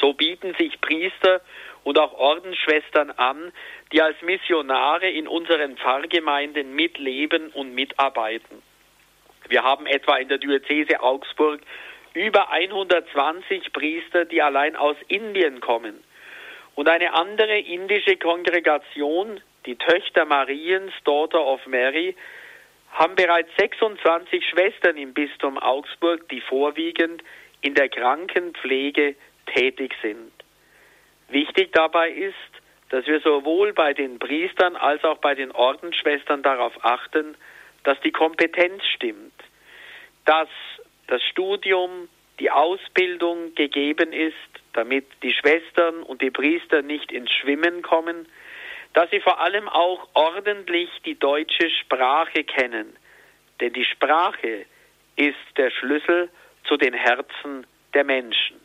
So bieten sich Priester und auch Ordensschwestern an, die als Missionare in unseren Pfarrgemeinden mitleben und mitarbeiten. Wir haben etwa in der Diözese Augsburg über 120 Priester, die allein aus Indien kommen. Und eine andere indische Kongregation, die Töchter Mariens, Daughter of Mary, haben bereits 26 Schwestern im Bistum Augsburg, die vorwiegend in der Krankenpflege tätig sind. Wichtig dabei ist, dass wir sowohl bei den Priestern als auch bei den Ordensschwestern darauf achten, dass die Kompetenz stimmt, dass das Studium, die Ausbildung gegeben ist, damit die Schwestern und die Priester nicht ins Schwimmen kommen, dass sie vor allem auch ordentlich die deutsche Sprache kennen, denn die Sprache ist der Schlüssel zu den Herzen der Menschen.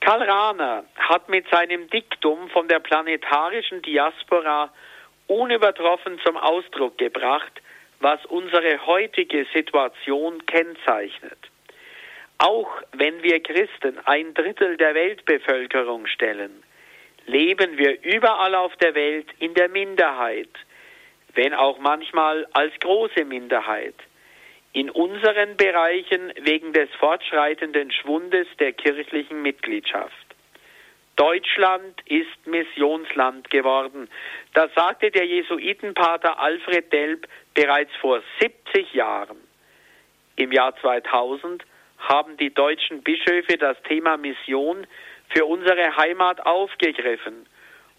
Karl Rahner hat mit seinem Diktum von der planetarischen Diaspora unübertroffen zum Ausdruck gebracht, was unsere heutige Situation kennzeichnet. Auch wenn wir Christen ein Drittel der Weltbevölkerung stellen, leben wir überall auf der Welt in der Minderheit, wenn auch manchmal als große Minderheit in unseren Bereichen wegen des fortschreitenden Schwundes der kirchlichen Mitgliedschaft. Deutschland ist Missionsland geworden. Das sagte der Jesuitenpater Alfred Delp bereits vor 70 Jahren. Im Jahr 2000 haben die deutschen Bischöfe das Thema Mission für unsere Heimat aufgegriffen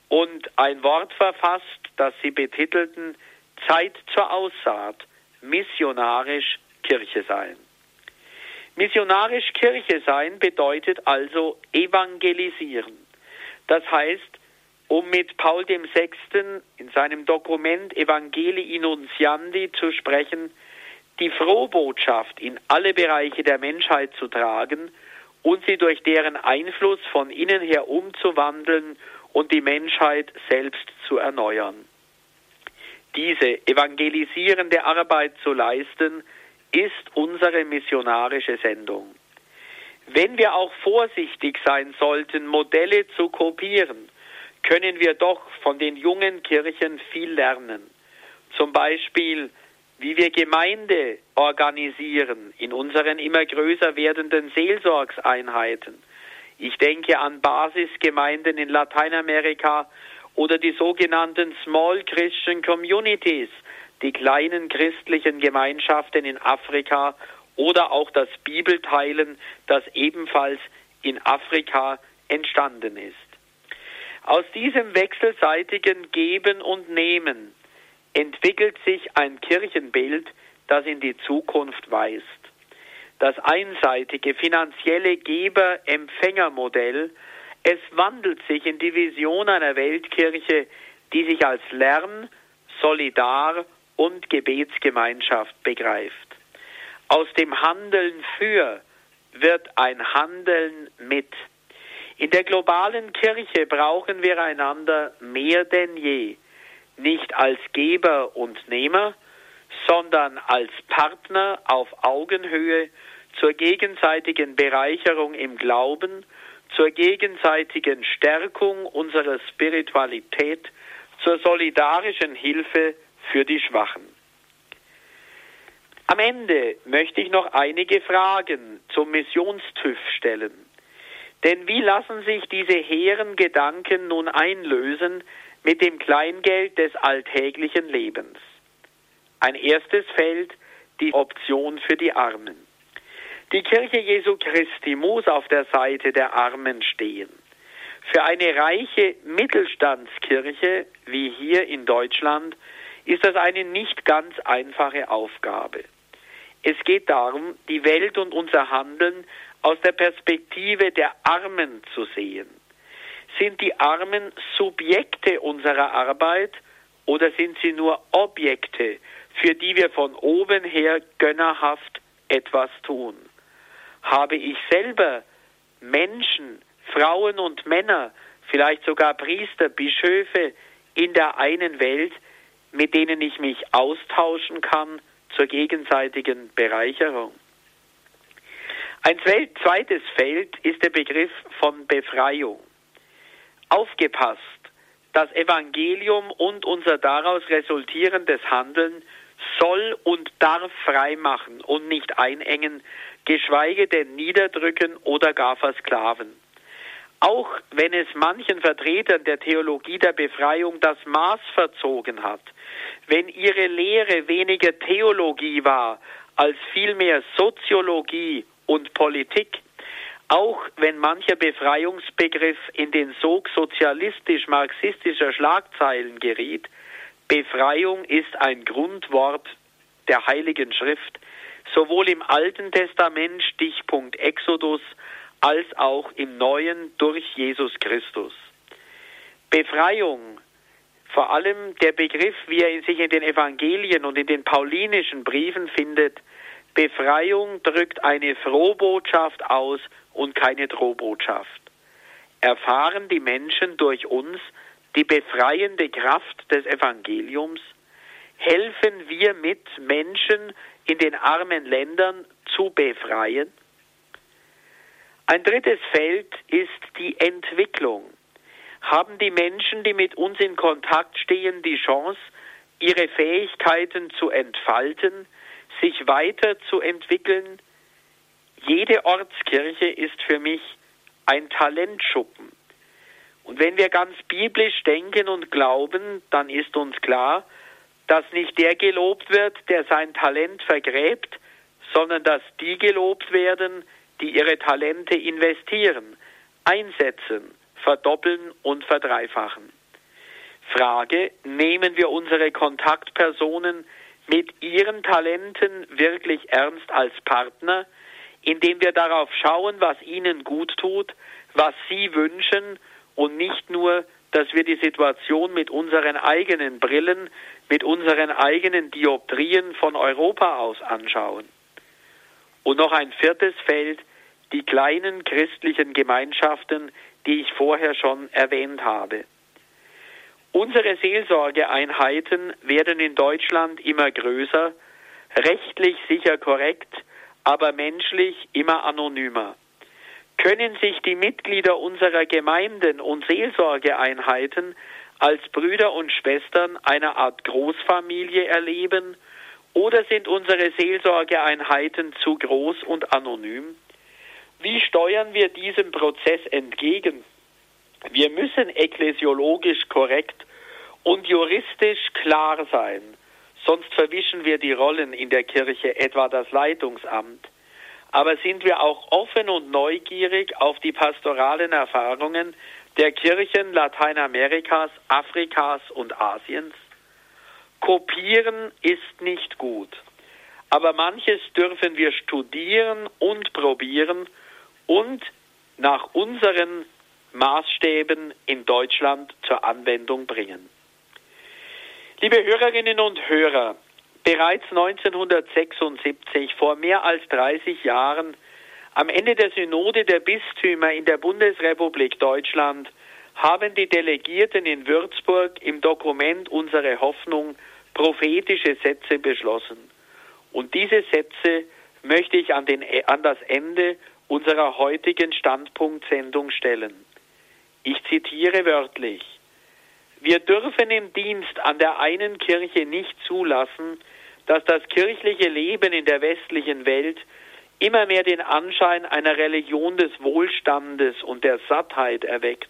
und ein Wort verfasst, das sie betitelten Zeit zur Aussaat missionarisch Kirche sein. Missionarisch Kirche sein bedeutet also evangelisieren. Das heißt, um mit Paul VI. in seinem Dokument Evangelii Innuntiandi zu sprechen, die Frohbotschaft in alle Bereiche der Menschheit zu tragen und sie durch deren Einfluss von innen her umzuwandeln und die Menschheit selbst zu erneuern diese evangelisierende Arbeit zu leisten, ist unsere missionarische Sendung. Wenn wir auch vorsichtig sein sollten, Modelle zu kopieren, können wir doch von den jungen Kirchen viel lernen. Zum Beispiel, wie wir Gemeinde organisieren in unseren immer größer werdenden Seelsorgseinheiten. Ich denke an Basisgemeinden in Lateinamerika oder die sogenannten Small Christian Communities, die kleinen christlichen Gemeinschaften in Afrika oder auch das Bibelteilen, das ebenfalls in Afrika entstanden ist. Aus diesem wechselseitigen Geben und Nehmen entwickelt sich ein Kirchenbild, das in die Zukunft weist. das einseitige finanzielle Geber-Empfänger-Modell, es wandelt sich in die Vision einer Weltkirche, die sich als Lern-, Solidar- und Gebetsgemeinschaft begreift. Aus dem Handeln für wird ein Handeln mit. In der globalen Kirche brauchen wir einander mehr denn je, nicht als Geber und Nehmer, sondern als Partner auf Augenhöhe zur gegenseitigen Bereicherung im Glauben, zur gegenseitigen Stärkung unserer Spiritualität, zur solidarischen Hilfe für die Schwachen. Am Ende möchte ich noch einige Fragen zum Missionstüv stellen. Denn wie lassen sich diese hehren Gedanken nun einlösen mit dem Kleingeld des alltäglichen Lebens? Ein erstes Feld, die Option für die Armen. Die Kirche Jesu Christi muss auf der Seite der Armen stehen. Für eine reiche Mittelstandskirche wie hier in Deutschland ist das eine nicht ganz einfache Aufgabe. Es geht darum, die Welt und unser Handeln aus der Perspektive der Armen zu sehen. Sind die Armen Subjekte unserer Arbeit oder sind sie nur Objekte, für die wir von oben her gönnerhaft etwas tun? Habe ich selber Menschen, Frauen und Männer, vielleicht sogar Priester, Bischöfe in der einen Welt, mit denen ich mich austauschen kann zur gegenseitigen Bereicherung? Ein zweites Feld ist der Begriff von Befreiung. Aufgepasst, das Evangelium und unser daraus resultierendes Handeln soll und darf frei machen und nicht einengen, geschweige denn niederdrücken oder gar versklaven. Auch wenn es manchen Vertretern der Theologie der Befreiung das Maß verzogen hat, wenn ihre Lehre weniger Theologie war als vielmehr Soziologie und Politik, auch wenn mancher Befreiungsbegriff in den Sog sozialistisch-marxistischer Schlagzeilen geriet, Befreiung ist ein Grundwort der Heiligen Schrift, sowohl im Alten Testament Stichpunkt Exodus als auch im Neuen durch Jesus Christus. Befreiung, vor allem der Begriff, wie er sich in den Evangelien und in den paulinischen Briefen findet, Befreiung drückt eine Frohbotschaft aus und keine Drohbotschaft. Erfahren die Menschen durch uns die befreiende Kraft des Evangeliums? Helfen wir mit, Menschen in den armen Ländern zu befreien? Ein drittes Feld ist die Entwicklung. Haben die Menschen, die mit uns in Kontakt stehen, die Chance, ihre Fähigkeiten zu entfalten, sich weiterzuentwickeln. Jede Ortskirche ist für mich ein Talentschuppen. Und wenn wir ganz biblisch denken und glauben, dann ist uns klar, dass nicht der gelobt wird, der sein Talent vergräbt, sondern dass die gelobt werden, die ihre Talente investieren, einsetzen, verdoppeln und verdreifachen. Frage, nehmen wir unsere Kontaktpersonen mit ihren Talenten wirklich ernst als Partner, indem wir darauf schauen, was ihnen gut tut, was sie wünschen und nicht nur, dass wir die Situation mit unseren eigenen Brillen, mit unseren eigenen Dioptrien von Europa aus anschauen. Und noch ein viertes Feld, die kleinen christlichen Gemeinschaften, die ich vorher schon erwähnt habe. Unsere Seelsorgeeinheiten werden in Deutschland immer größer, rechtlich sicher korrekt, aber menschlich immer anonymer. Können sich die Mitglieder unserer Gemeinden und Seelsorgeeinheiten als Brüder und Schwestern einer Art Großfamilie erleben, oder sind unsere Seelsorgeeinheiten zu groß und anonym? Wie steuern wir diesem Prozess entgegen? Wir müssen ekklesiologisch korrekt und juristisch klar sein, sonst verwischen wir die Rollen in der Kirche, etwa das Leitungsamt. Aber sind wir auch offen und neugierig auf die pastoralen Erfahrungen der Kirchen Lateinamerikas, Afrikas und Asiens? Kopieren ist nicht gut. aber manches dürfen wir studieren und probieren und nach unseren Maßstäben in Deutschland zur Anwendung bringen. Liebe Hörerinnen und Hörer, bereits 1976, vor mehr als 30 Jahren, am Ende der Synode der Bistümer in der Bundesrepublik Deutschland, haben die Delegierten in Würzburg im Dokument Unsere Hoffnung prophetische Sätze beschlossen. Und diese Sätze möchte ich an, den, an das Ende unserer heutigen Standpunktsendung stellen. Ich zitiere wörtlich. Wir dürfen im Dienst an der einen Kirche nicht zulassen, dass das kirchliche Leben in der westlichen Welt immer mehr den Anschein einer Religion des Wohlstandes und der Sattheit erweckt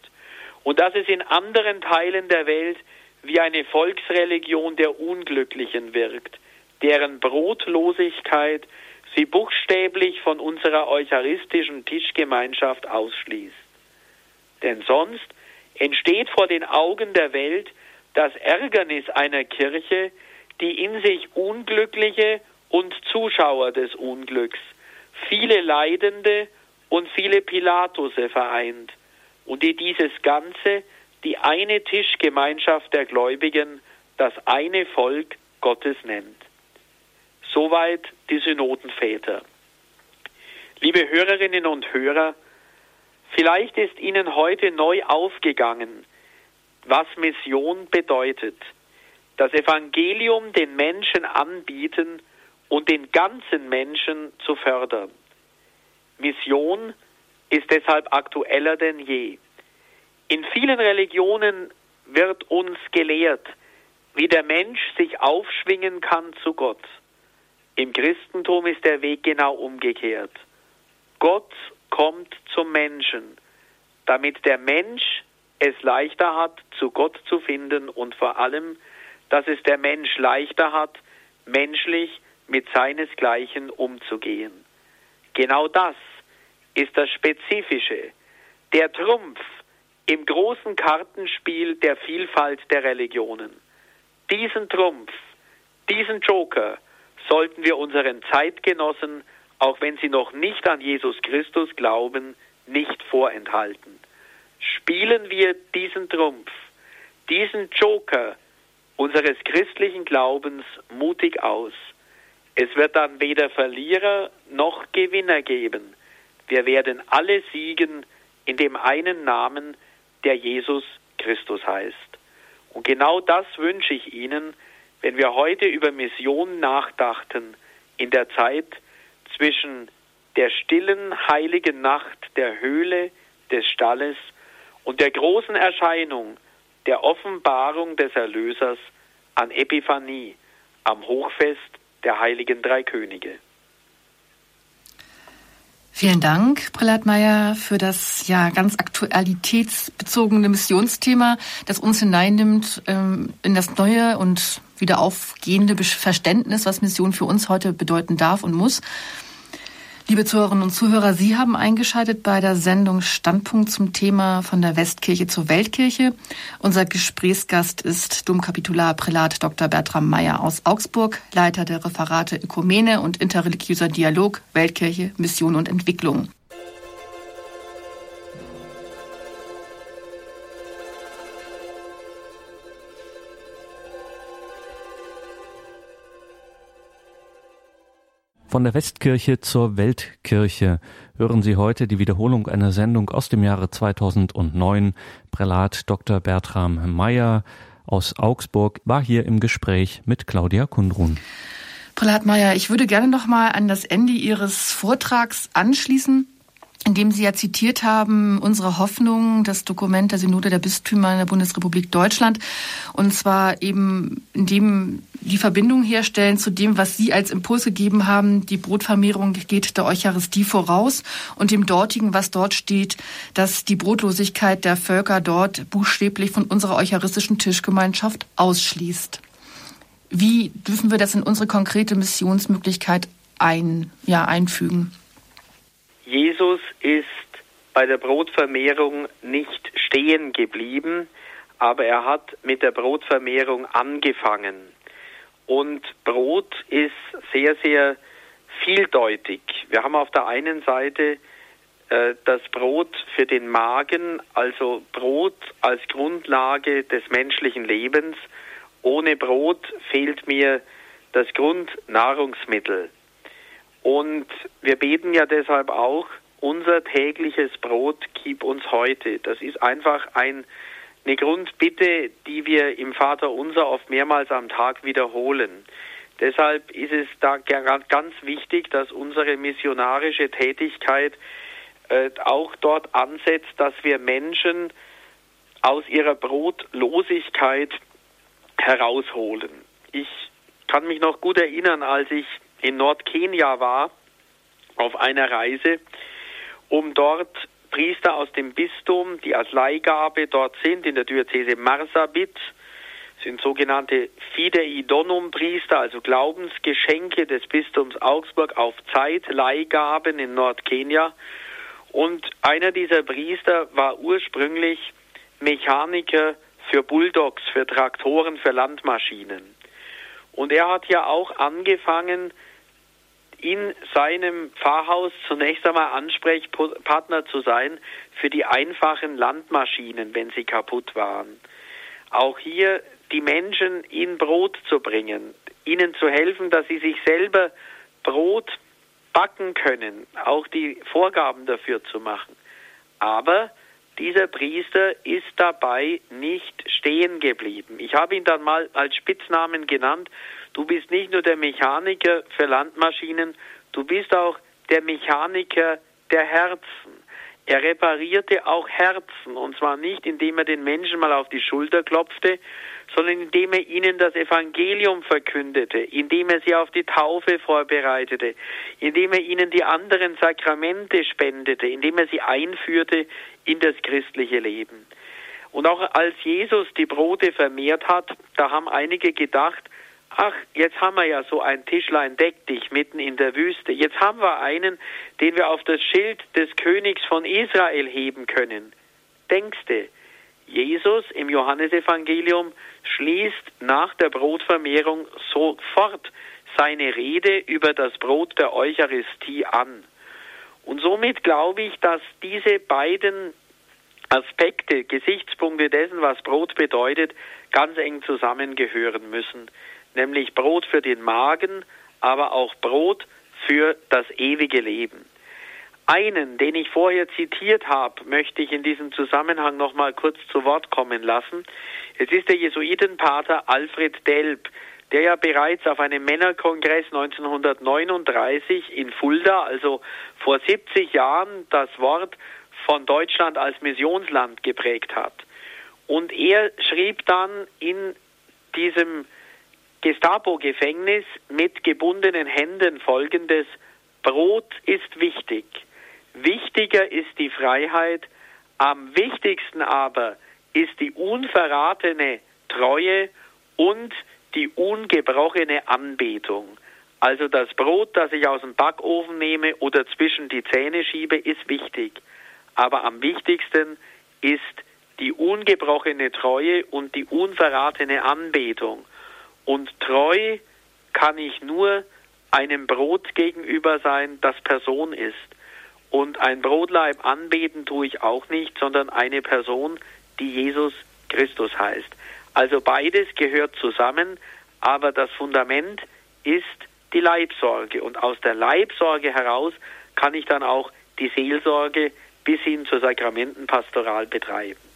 und dass es in anderen Teilen der Welt wie eine Volksreligion der Unglücklichen wirkt, deren Brotlosigkeit sie buchstäblich von unserer eucharistischen Tischgemeinschaft ausschließt. Denn sonst entsteht vor den Augen der Welt das Ärgernis einer Kirche, die in sich Unglückliche und Zuschauer des Unglücks, viele Leidende und viele Pilatuse vereint und die dieses Ganze die eine Tischgemeinschaft der Gläubigen, das eine Volk Gottes nennt. Soweit die Synodenväter. Liebe Hörerinnen und Hörer, vielleicht ist Ihnen heute neu aufgegangen, was Mission bedeutet. Das Evangelium den Menschen anbieten und den ganzen Menschen zu fördern. Mission ist deshalb aktueller denn je. In vielen Religionen wird uns gelehrt, wie der Mensch sich aufschwingen kann zu Gott. Im Christentum ist der Weg genau umgekehrt. Gott kommt zum Menschen, damit der Mensch es leichter hat, zu Gott zu finden und vor allem, dass es der Mensch leichter hat, menschlich mit seinesgleichen umzugehen. Genau das ist das Spezifische, der Trumpf im großen Kartenspiel der Vielfalt der Religionen. Diesen Trumpf, diesen Joker, sollten wir unseren Zeitgenossen, auch wenn sie noch nicht an Jesus Christus glauben, nicht vorenthalten. Spielen wir diesen Trumpf, diesen Joker unseres christlichen Glaubens mutig aus. Es wird dann weder Verlierer noch Gewinner geben. Wir werden alle siegen in dem einen Namen, der Jesus Christus heißt. Und genau das wünsche ich Ihnen, wenn wir heute über Mission nachdachten, in der Zeit zwischen der stillen heiligen Nacht der Höhle des Stalles und der großen Erscheinung der Offenbarung des Erlösers an Epiphanie am Hochfest der heiligen drei Könige.
Vielen Dank, Prälat Meyer, für das ja ganz aktualitätsbezogene Missionsthema, das uns hineinnimmt ähm, in das neue und wieder aufgehende Verständnis, was Mission für uns heute bedeuten darf und muss. Liebe Zuhörerinnen und Zuhörer, Sie haben eingeschaltet bei der Sendung Standpunkt zum Thema von der Westkirche zur Weltkirche. Unser Gesprächsgast ist Domkapitular Prälat Dr. Bertram Meyer aus Augsburg, Leiter der Referate Ökumene und interreligiöser Dialog, Weltkirche, Mission und Entwicklung.
Von der Westkirche zur Weltkirche hören Sie heute die Wiederholung einer Sendung aus dem Jahre 2009. Prälat Dr. Bertram Meyer aus Augsburg war hier im Gespräch mit Claudia Kundrun.
Prälat Meyer, ich würde gerne noch mal an das Ende Ihres Vortrags anschließen in dem Sie ja zitiert haben, unsere Hoffnung, das Dokument der Synode der Bistümer in der Bundesrepublik Deutschland. Und zwar eben, indem die Verbindung herstellen zu dem, was Sie als Impuls gegeben haben. Die Brotvermehrung geht der Eucharistie voraus und dem dortigen, was dort steht, dass die Brotlosigkeit der Völker dort buchstäblich von unserer eucharistischen Tischgemeinschaft ausschließt. Wie dürfen wir das in unsere konkrete Missionsmöglichkeit ein, ja, einfügen?
Jesus ist bei der Brotvermehrung nicht stehen geblieben, aber er hat mit der Brotvermehrung angefangen. Und Brot ist sehr, sehr vieldeutig. Wir haben auf der einen Seite äh, das Brot für den Magen, also Brot als Grundlage des menschlichen Lebens. Ohne Brot fehlt mir das Grundnahrungsmittel. Und wir beten ja deshalb auch, unser tägliches Brot gib uns heute. Das ist einfach ein, eine Grundbitte, die wir im Vater unser oft mehrmals am Tag wiederholen. Deshalb ist es da ganz wichtig, dass unsere missionarische Tätigkeit äh, auch dort ansetzt, dass wir Menschen aus ihrer Brotlosigkeit herausholen. Ich kann mich noch gut erinnern, als ich in Nordkenia war, auf einer Reise, um dort Priester aus dem Bistum, die als Leihgabe dort sind, in der Diözese Marsabit, sind sogenannte Fidei Donum Priester, also Glaubensgeschenke des Bistums Augsburg auf Zeit, Leihgaben in Nordkenia. Und einer dieser Priester war ursprünglich Mechaniker für Bulldogs, für Traktoren, für Landmaschinen. Und er hat ja auch angefangen, in seinem Pfarrhaus zunächst einmal Ansprechpartner zu sein für die einfachen Landmaschinen, wenn sie kaputt waren. Auch hier die Menschen in Brot zu bringen, ihnen zu helfen, dass sie sich selber Brot backen können, auch die Vorgaben dafür zu machen. Aber dieser Priester ist dabei nicht stehen geblieben. Ich habe ihn dann mal als Spitznamen genannt. Du bist nicht nur der Mechaniker für Landmaschinen, du bist auch der Mechaniker der Herzen. Er reparierte auch Herzen, und zwar nicht, indem er den Menschen mal auf die Schulter klopfte, sondern indem er ihnen das Evangelium verkündete, indem er sie auf die Taufe vorbereitete, indem er ihnen die anderen Sakramente spendete, indem er sie einführte in das christliche Leben. Und auch als Jesus die Brote vermehrt hat, da haben einige gedacht, ach, jetzt haben wir ja so ein Tischlein deck dich mitten in der Wüste. Jetzt haben wir einen, den wir auf das Schild des Königs von Israel heben können. Denkste, Jesus im Johannesevangelium schließt nach der Brotvermehrung sofort seine Rede über das Brot der Eucharistie an. Und somit glaube ich, dass diese beiden Aspekte, Gesichtspunkte dessen, was Brot bedeutet, ganz eng zusammengehören müssen nämlich Brot für den Magen, aber auch Brot für das ewige Leben. Einen, den ich vorher zitiert habe, möchte ich in diesem Zusammenhang noch mal kurz zu Wort kommen lassen. Es ist der Jesuitenpater Alfred Delp, der ja bereits auf einem Männerkongress 1939 in Fulda, also vor 70 Jahren, das Wort von Deutschland als Missionsland geprägt hat. Und er schrieb dann in diesem Gestapo-Gefängnis mit gebundenen Händen folgendes, Brot ist wichtig. Wichtiger ist die Freiheit, am wichtigsten aber ist die unverratene Treue und die ungebrochene Anbetung. Also das Brot, das ich aus dem Backofen nehme oder zwischen die Zähne schiebe, ist wichtig. Aber am wichtigsten ist die ungebrochene Treue und die unverratene Anbetung. Und treu kann ich nur einem Brot gegenüber sein, das Person ist. Und ein Brotleib anbeten tue ich auch nicht, sondern eine Person, die Jesus Christus heißt. Also beides gehört zusammen, aber das Fundament ist die Leibsorge. Und aus der Leibsorge heraus kann ich dann auch die Seelsorge bis hin zur Sakramentenpastoral betreiben.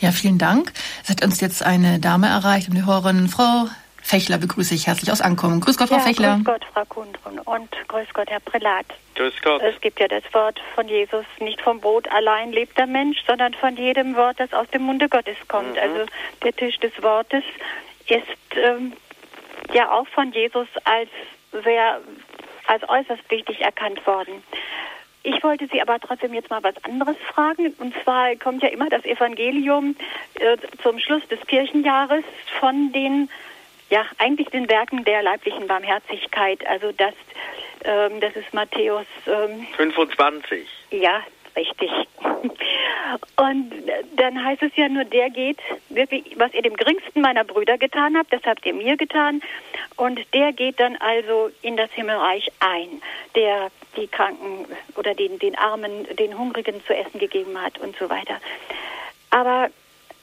Ja, vielen Dank. Es hat uns jetzt eine Dame erreicht und die Hörerin Frau Fechler begrüße ich herzlich aus Ankommen. Grüß Gott, Frau
ja,
Fechler.
Grüß Gott, Frau Kundrun und grüß Gott, Herr Prälat.
Grüß Gott.
Es gibt ja das Wort von Jesus, nicht vom Brot allein lebt der Mensch, sondern von jedem Wort, das aus dem Munde Gottes kommt. Mhm. Also der Tisch des Wortes ist ähm, ja auch von Jesus als sehr, als äußerst wichtig erkannt worden. Ich wollte Sie aber trotzdem jetzt mal was anderes fragen. Und zwar kommt ja immer das Evangelium äh, zum Schluss des Kirchenjahres von den, ja, eigentlich den Werken der leiblichen Barmherzigkeit. Also das, ähm, das ist Matthäus
ähm, 25.
Ja, richtig. Und dann heißt es ja nur, der geht wirklich, was ihr dem geringsten meiner Brüder getan habt, das habt ihr mir getan. Und der geht dann also in das Himmelreich ein, der die Kranken oder den, den Armen, den Hungrigen zu essen gegeben hat und so weiter. Aber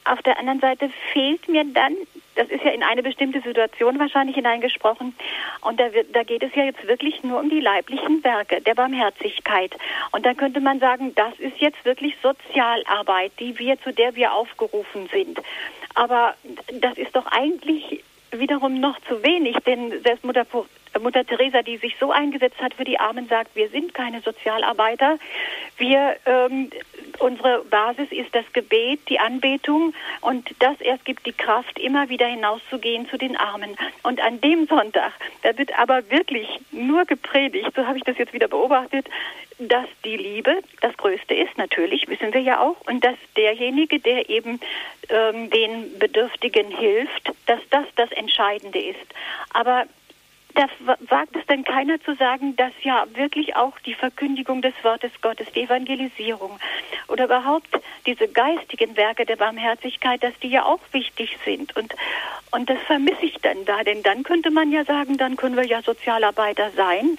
auf der anderen Seite fehlt mir dann, das ist ja in eine bestimmte Situation wahrscheinlich hineingesprochen, und da, wird, da geht es ja jetzt wirklich nur um die leiblichen Werke der Barmherzigkeit. Und dann könnte man sagen, das ist jetzt wirklich Sozialarbeit, die wir, zu der wir aufgerufen sind. Aber das ist doch eigentlich wiederum noch zu wenig, denn selbst Mutter, Mutter Teresa, die sich so eingesetzt hat für die Armen, sagt, wir sind keine Sozialarbeiter. Wir, ähm, unsere Basis ist das Gebet, die Anbetung und das erst gibt die Kraft, immer wieder hinauszugehen zu den Armen. Und an dem Sonntag, da wird aber wirklich nur gepredigt, so habe ich das jetzt wieder beobachtet, dass die Liebe das Größte ist, natürlich, wissen wir ja auch, und dass derjenige, der eben ähm, den Bedürftigen hilft, dass das das Entscheidende ist. Aber da wagt es denn keiner zu sagen, dass ja wirklich auch die Verkündigung des Wortes Gottes, die Evangelisierung oder überhaupt diese geistigen Werke der Barmherzigkeit, dass die ja auch wichtig sind. Und, und das vermisse ich dann da, denn dann könnte man ja sagen, dann können wir ja Sozialarbeiter sein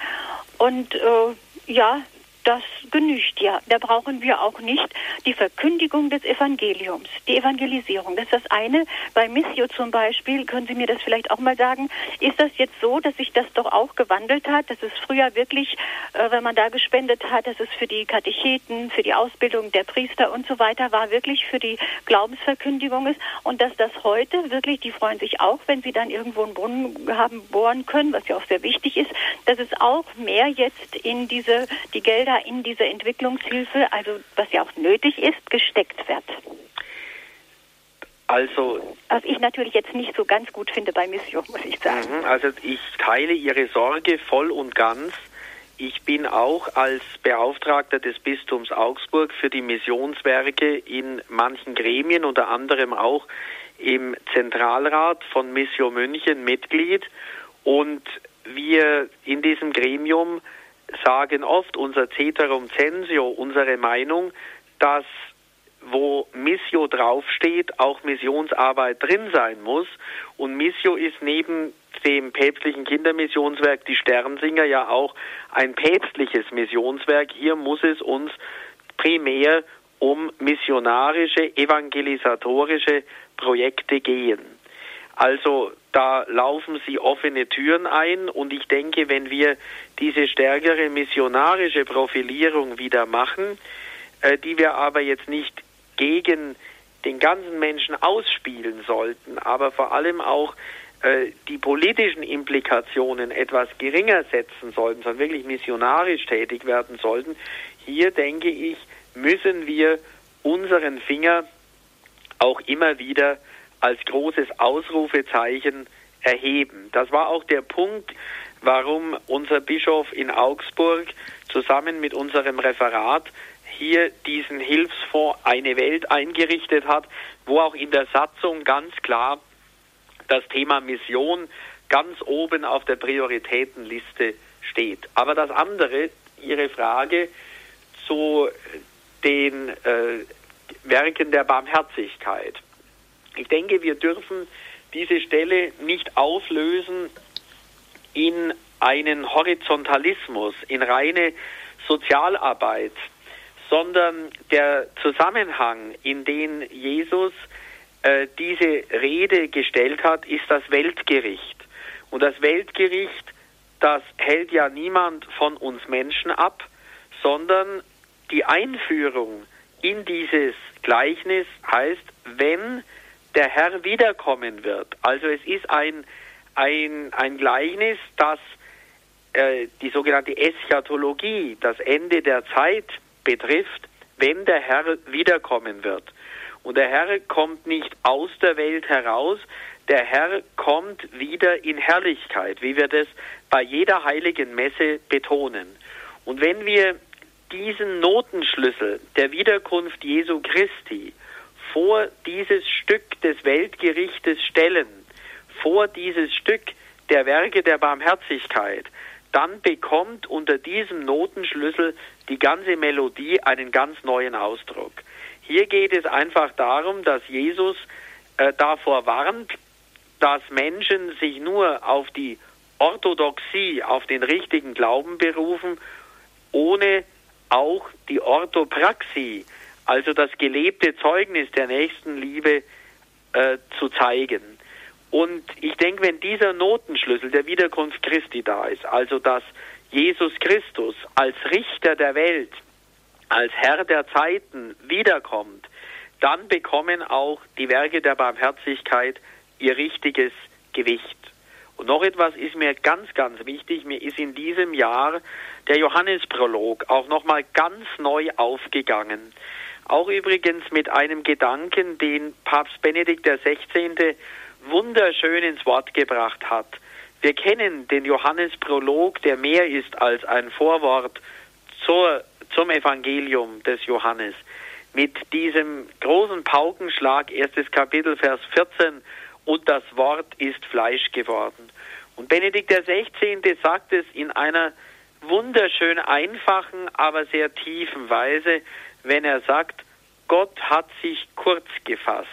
und äh, ja, das genügt ja. Da brauchen wir auch nicht die Verkündigung des Evangeliums, die Evangelisierung. Das ist das eine. Bei Missio zum Beispiel, können Sie mir das vielleicht auch mal sagen, ist das jetzt so, dass sich das doch auch gewandelt hat, dass es früher wirklich, äh, wenn man da gespendet hat, dass es für die Katecheten, für die Ausbildung der Priester und so weiter war, wirklich für die Glaubensverkündigung ist und dass das heute wirklich, die freuen sich auch, wenn sie dann irgendwo einen Brunnen haben bohren können, was ja auch sehr wichtig ist, dass es auch mehr jetzt in diese, die Gelder in diese Entwicklungshilfe, also was ja auch nötig ist, gesteckt wird.
Also.
Was ich natürlich jetzt nicht so ganz gut finde bei Mission, muss ich sagen.
Mhm, also ich teile Ihre Sorge voll und ganz. Ich bin auch als Beauftragter des Bistums Augsburg für die Missionswerke in manchen Gremien, unter anderem auch im Zentralrat von Mission München Mitglied. Und wir in diesem Gremium sagen oft unser Ceterum Censio, unsere Meinung, dass wo Missio draufsteht, auch Missionsarbeit drin sein muss. Und Missio ist neben dem päpstlichen Kindermissionswerk Die Sternsinger ja auch ein päpstliches Missionswerk. Hier muss es uns primär um missionarische, evangelisatorische Projekte gehen. Also da laufen sie offene Türen ein und ich denke, wenn wir diese stärkere missionarische Profilierung wieder machen, äh, die wir aber jetzt nicht gegen den ganzen Menschen ausspielen sollten, aber vor allem auch äh, die politischen Implikationen etwas geringer setzen sollten, sondern wirklich missionarisch tätig werden sollten, hier denke ich, müssen wir unseren Finger auch immer wieder als großes Ausrufezeichen erheben. Das war auch der Punkt, warum unser Bischof in Augsburg zusammen mit unserem Referat hier diesen Hilfsfonds Eine Welt eingerichtet hat, wo auch in der Satzung ganz klar das Thema Mission ganz oben auf der Prioritätenliste steht. Aber das andere, Ihre Frage zu den äh, Werken der Barmherzigkeit. Ich denke, wir dürfen diese Stelle nicht auflösen in einen Horizontalismus, in reine Sozialarbeit, sondern der Zusammenhang, in den Jesus äh, diese Rede gestellt hat, ist das Weltgericht. Und das Weltgericht, das hält ja niemand von uns Menschen ab, sondern die Einführung in dieses Gleichnis heißt, wenn der Herr wiederkommen wird. Also es ist ein, ein, ein Gleichnis, das äh, die sogenannte Eschatologie, das Ende der Zeit betrifft, wenn der Herr wiederkommen wird. Und der Herr kommt nicht aus der Welt heraus, der Herr kommt wieder in Herrlichkeit, wie wir das bei jeder heiligen Messe betonen. Und wenn wir diesen Notenschlüssel der Wiederkunft Jesu Christi vor dieses Stück des Weltgerichtes stellen, vor dieses Stück der Werke der Barmherzigkeit, dann bekommt unter diesem Notenschlüssel die ganze Melodie einen ganz neuen Ausdruck. Hier geht es einfach darum, dass Jesus äh, davor warnt, dass Menschen sich nur auf die Orthodoxie, auf den richtigen Glauben berufen, ohne auch die Orthopraxie, also das gelebte Zeugnis der Nächstenliebe äh, zu zeigen. Und ich denke, wenn dieser Notenschlüssel der Wiederkunft Christi da ist, also dass Jesus Christus als Richter der Welt, als Herr der Zeiten wiederkommt, dann bekommen auch die Werke der Barmherzigkeit ihr richtiges Gewicht. Und noch etwas ist mir ganz, ganz wichtig. Mir ist in diesem Jahr der Johannesprolog auch nochmal ganz neu aufgegangen. Auch übrigens mit einem Gedanken, den Papst Benedikt XVI. wunderschön ins Wort gebracht hat. Wir kennen den Johannesprolog, der mehr ist als ein Vorwort zur, zum Evangelium des Johannes. Mit diesem großen Paukenschlag, erstes Kapitel, Vers 14, und das Wort ist Fleisch geworden. Und Benedikt XVI. sagt es in einer wunderschön einfachen, aber sehr tiefen Weise, wenn er sagt, Gott hat sich kurz gefasst.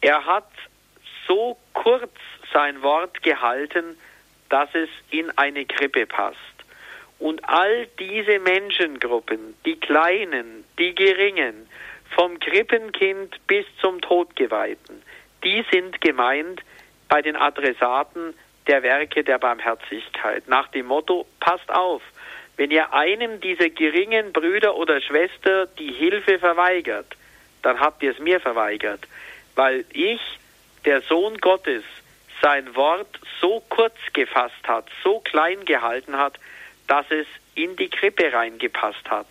Er hat so kurz sein Wort gehalten, dass es in eine Krippe passt. Und all diese Menschengruppen, die Kleinen, die Geringen, vom Krippenkind bis zum Todgeweihten, die sind gemeint bei den Adressaten der Werke der Barmherzigkeit. Nach dem Motto, passt auf, wenn ihr einem dieser geringen Brüder oder Schwester die Hilfe verweigert, dann habt ihr es mir verweigert, weil ich, der Sohn Gottes, sein Wort so kurz gefasst hat, so klein gehalten hat, dass es in die Krippe reingepasst hat.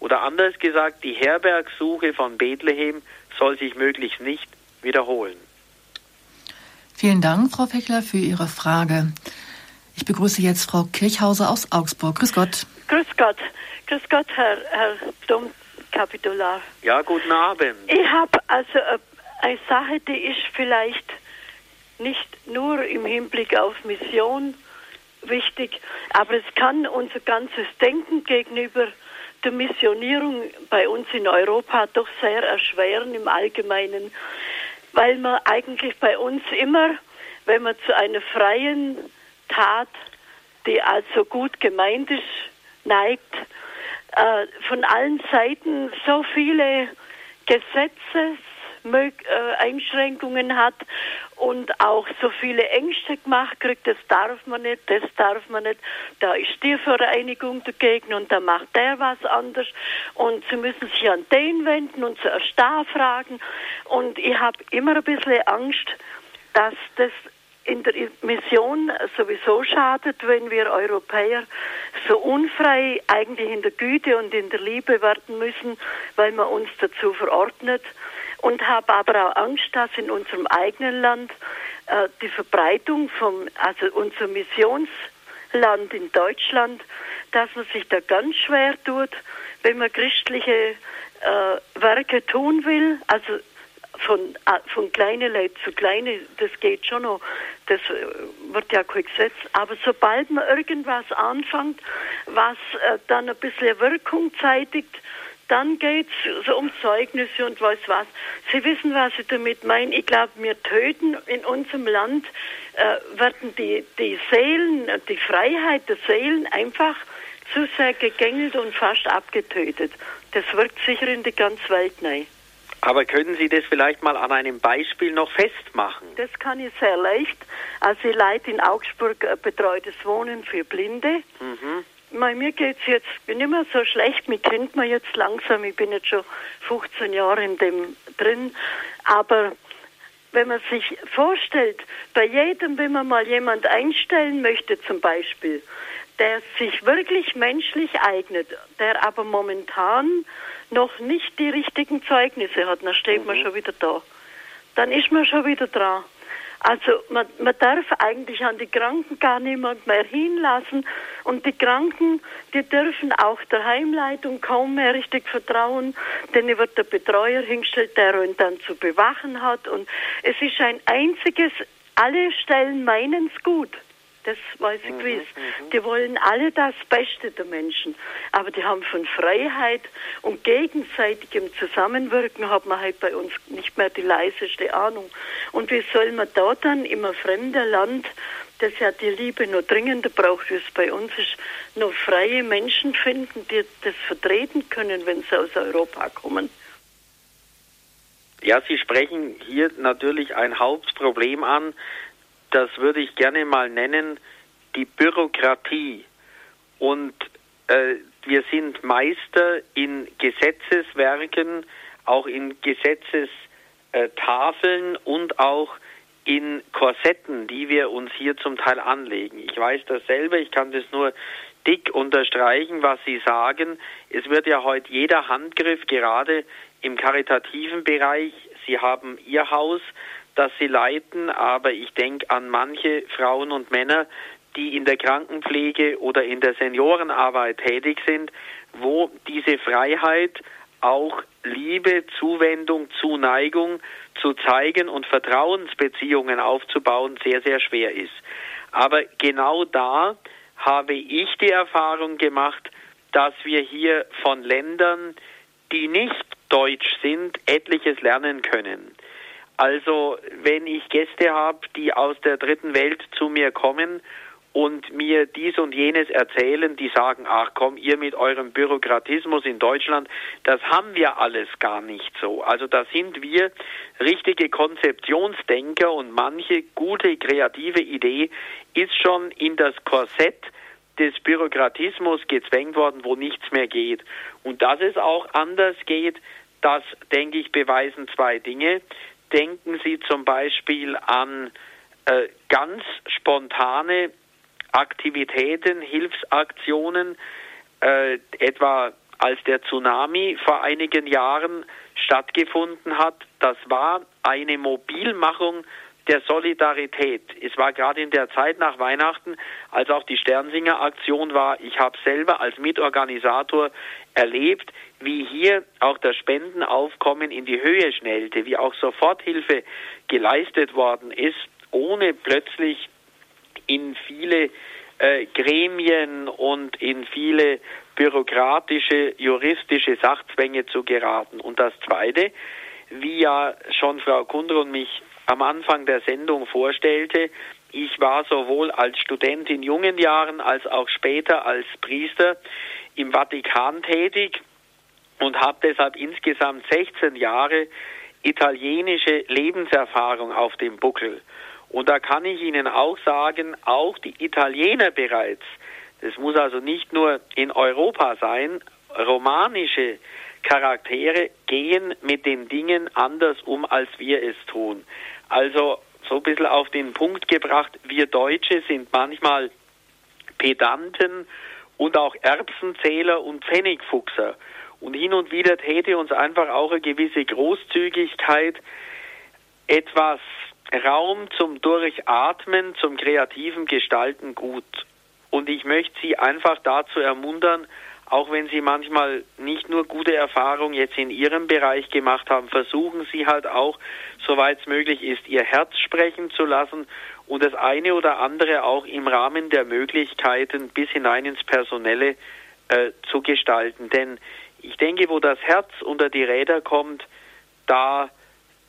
Oder anders gesagt, die Herbergsuche von Bethlehem soll sich möglichst nicht wiederholen.
Vielen Dank, Frau Fechler, für Ihre Frage. Ich begrüße jetzt Frau Kirchhauser aus Augsburg. Grüß Gott.
Grüß Gott. Grüß Gott, Herr, Herr Domkapitular.
Ja, guten Abend.
Ich habe also äh, eine Sache, die ist vielleicht nicht nur im Hinblick auf Mission wichtig, aber es kann unser ganzes Denken gegenüber der Missionierung bei uns in Europa doch sehr erschweren im Allgemeinen weil man eigentlich bei uns immer, wenn man zu einer freien Tat, die also gut gemeint ist, neigt, äh, von allen Seiten so viele Gesetze äh, hat und auch so viele Ängste gemacht kriegt, das darf man nicht, das darf man nicht, da ist die Vereinigung dagegen und da macht der was anders. Und sie müssen sich an den wenden und zuerst da fragen. Und ich habe immer ein bisschen Angst, dass das in der Mission sowieso schadet, wenn wir Europäer so unfrei eigentlich in der Güte und in der Liebe werden müssen, weil man uns dazu verordnet. Und habe aber auch Angst, dass in unserem eigenen Land äh, die Verbreitung vom, also unser Missionsland in Deutschland, dass man sich da ganz schwer tut, wenn man christliche äh, Werke tun will, also von, äh, von kleine Leid zu kleine, das geht schon noch, das äh, wird ja kein Gesetz, aber sobald man irgendwas anfängt, was äh, dann ein bisschen Wirkung zeitigt, dann geht es so um Zeugnisse und weiß was. Sie wissen, was ich damit meine. Ich glaube, wir töten in unserem Land, äh, werden die, die Seelen, die Freiheit der Seelen einfach zu sehr gegängelt und fast abgetötet. Das wirkt sicher in die ganze Welt rein.
Aber können Sie das vielleicht mal an einem Beispiel noch festmachen?
Das kann ich sehr leicht. Also ich leite in Augsburg betreutes Wohnen für Blinde. Mhm. Bei mir geht es jetzt nicht mehr so schlecht. Mich kennt man jetzt langsam. Ich bin jetzt schon 15 Jahre in dem drin. Aber wenn man sich vorstellt, bei jedem, wenn man mal jemand einstellen möchte zum Beispiel, der sich wirklich menschlich eignet, der aber momentan noch nicht die richtigen Zeugnisse hat, dann steht mhm. man schon wieder da. Dann ist man schon wieder dran. Also man, man darf eigentlich an die Kranken gar niemand mehr hinlassen und die Kranken, die dürfen auch der Heimleitung kaum mehr richtig vertrauen, denn wird der Betreuer hingestellt, der ihn dann zu bewachen hat und es ist ein einziges, alle Stellen meinen es gut. Das weiß ich mhm, gewiss. Mhm. Die wollen alle das Beste der Menschen. Aber die haben von Freiheit und gegenseitigem Zusammenwirken hat man halt bei uns nicht mehr die leiseste Ahnung. Und wie soll man da dann im fremden Land, das ja die Liebe noch dringender braucht, wie es bei uns ist, noch freie Menschen finden, die das vertreten können, wenn sie aus Europa kommen?
Ja, Sie sprechen hier natürlich ein Hauptproblem an, das würde ich gerne mal nennen, die Bürokratie. Und äh, wir sind Meister in Gesetzeswerken, auch in Gesetzestafeln und auch in Korsetten, die wir uns hier zum Teil anlegen. Ich weiß dasselbe, ich kann das nur dick unterstreichen, was Sie sagen. Es wird ja heute jeder Handgriff gerade im karitativen Bereich. Sie haben Ihr Haus, das sie leiten, aber ich denke an manche Frauen und Männer, die in der Krankenpflege oder in der Seniorenarbeit tätig sind, wo diese Freiheit auch Liebe, Zuwendung, Zuneigung zu zeigen und Vertrauensbeziehungen aufzubauen sehr, sehr schwer ist. Aber genau da habe ich die Erfahrung gemacht, dass wir hier von Ländern, die nicht deutsch sind, etliches lernen können. Also wenn ich Gäste habe, die aus der dritten Welt zu mir kommen und mir dies und jenes erzählen, die sagen, ach komm, ihr mit eurem Bürokratismus in Deutschland, das haben wir alles gar nicht so. Also da sind wir richtige Konzeptionsdenker und manche gute kreative Idee ist schon in das Korsett des Bürokratismus gezwängt worden, wo nichts mehr geht. Und dass es auch anders geht, das, denke ich, beweisen zwei Dinge. Denken Sie zum Beispiel an äh, ganz spontane Aktivitäten, Hilfsaktionen, äh, etwa als der Tsunami vor einigen Jahren stattgefunden hat. Das war eine Mobilmachung der Solidarität. Es war gerade in der Zeit nach Weihnachten, als auch die Sternsinger-Aktion war. Ich habe selber als Mitorganisator erlebt, wie hier auch das Spendenaufkommen in die Höhe schnellte, wie auch Soforthilfe geleistet worden ist, ohne plötzlich in viele äh, Gremien und in viele bürokratische, juristische Sachzwänge zu geraten. Und das Zweite, wie ja schon Frau Kundrun mich am Anfang der Sendung vorstellte, ich war sowohl als Student in jungen Jahren als auch später als Priester im Vatikan tätig und habe deshalb insgesamt 16 Jahre italienische Lebenserfahrung auf dem Buckel. Und da kann ich Ihnen auch sagen, auch die Italiener bereits, das muss also nicht nur in Europa sein, romanische Charaktere gehen mit den Dingen anders um, als wir es tun. Also so ein bisschen auf den Punkt gebracht, wir Deutsche sind manchmal Pedanten und auch Erbsenzähler und Pfennigfuchser. Und hin und wieder täte uns einfach auch eine gewisse Großzügigkeit, etwas Raum zum Durchatmen, zum kreativen Gestalten gut. Und ich möchte Sie einfach dazu ermuntern, auch wenn Sie manchmal nicht nur gute Erfahrungen jetzt in Ihrem Bereich gemacht haben, versuchen Sie halt auch, soweit es möglich ist, Ihr Herz sprechen zu lassen und das eine oder andere auch im Rahmen der Möglichkeiten bis hinein ins Personelle äh, zu gestalten. Denn ich denke, wo das Herz unter die Räder kommt, da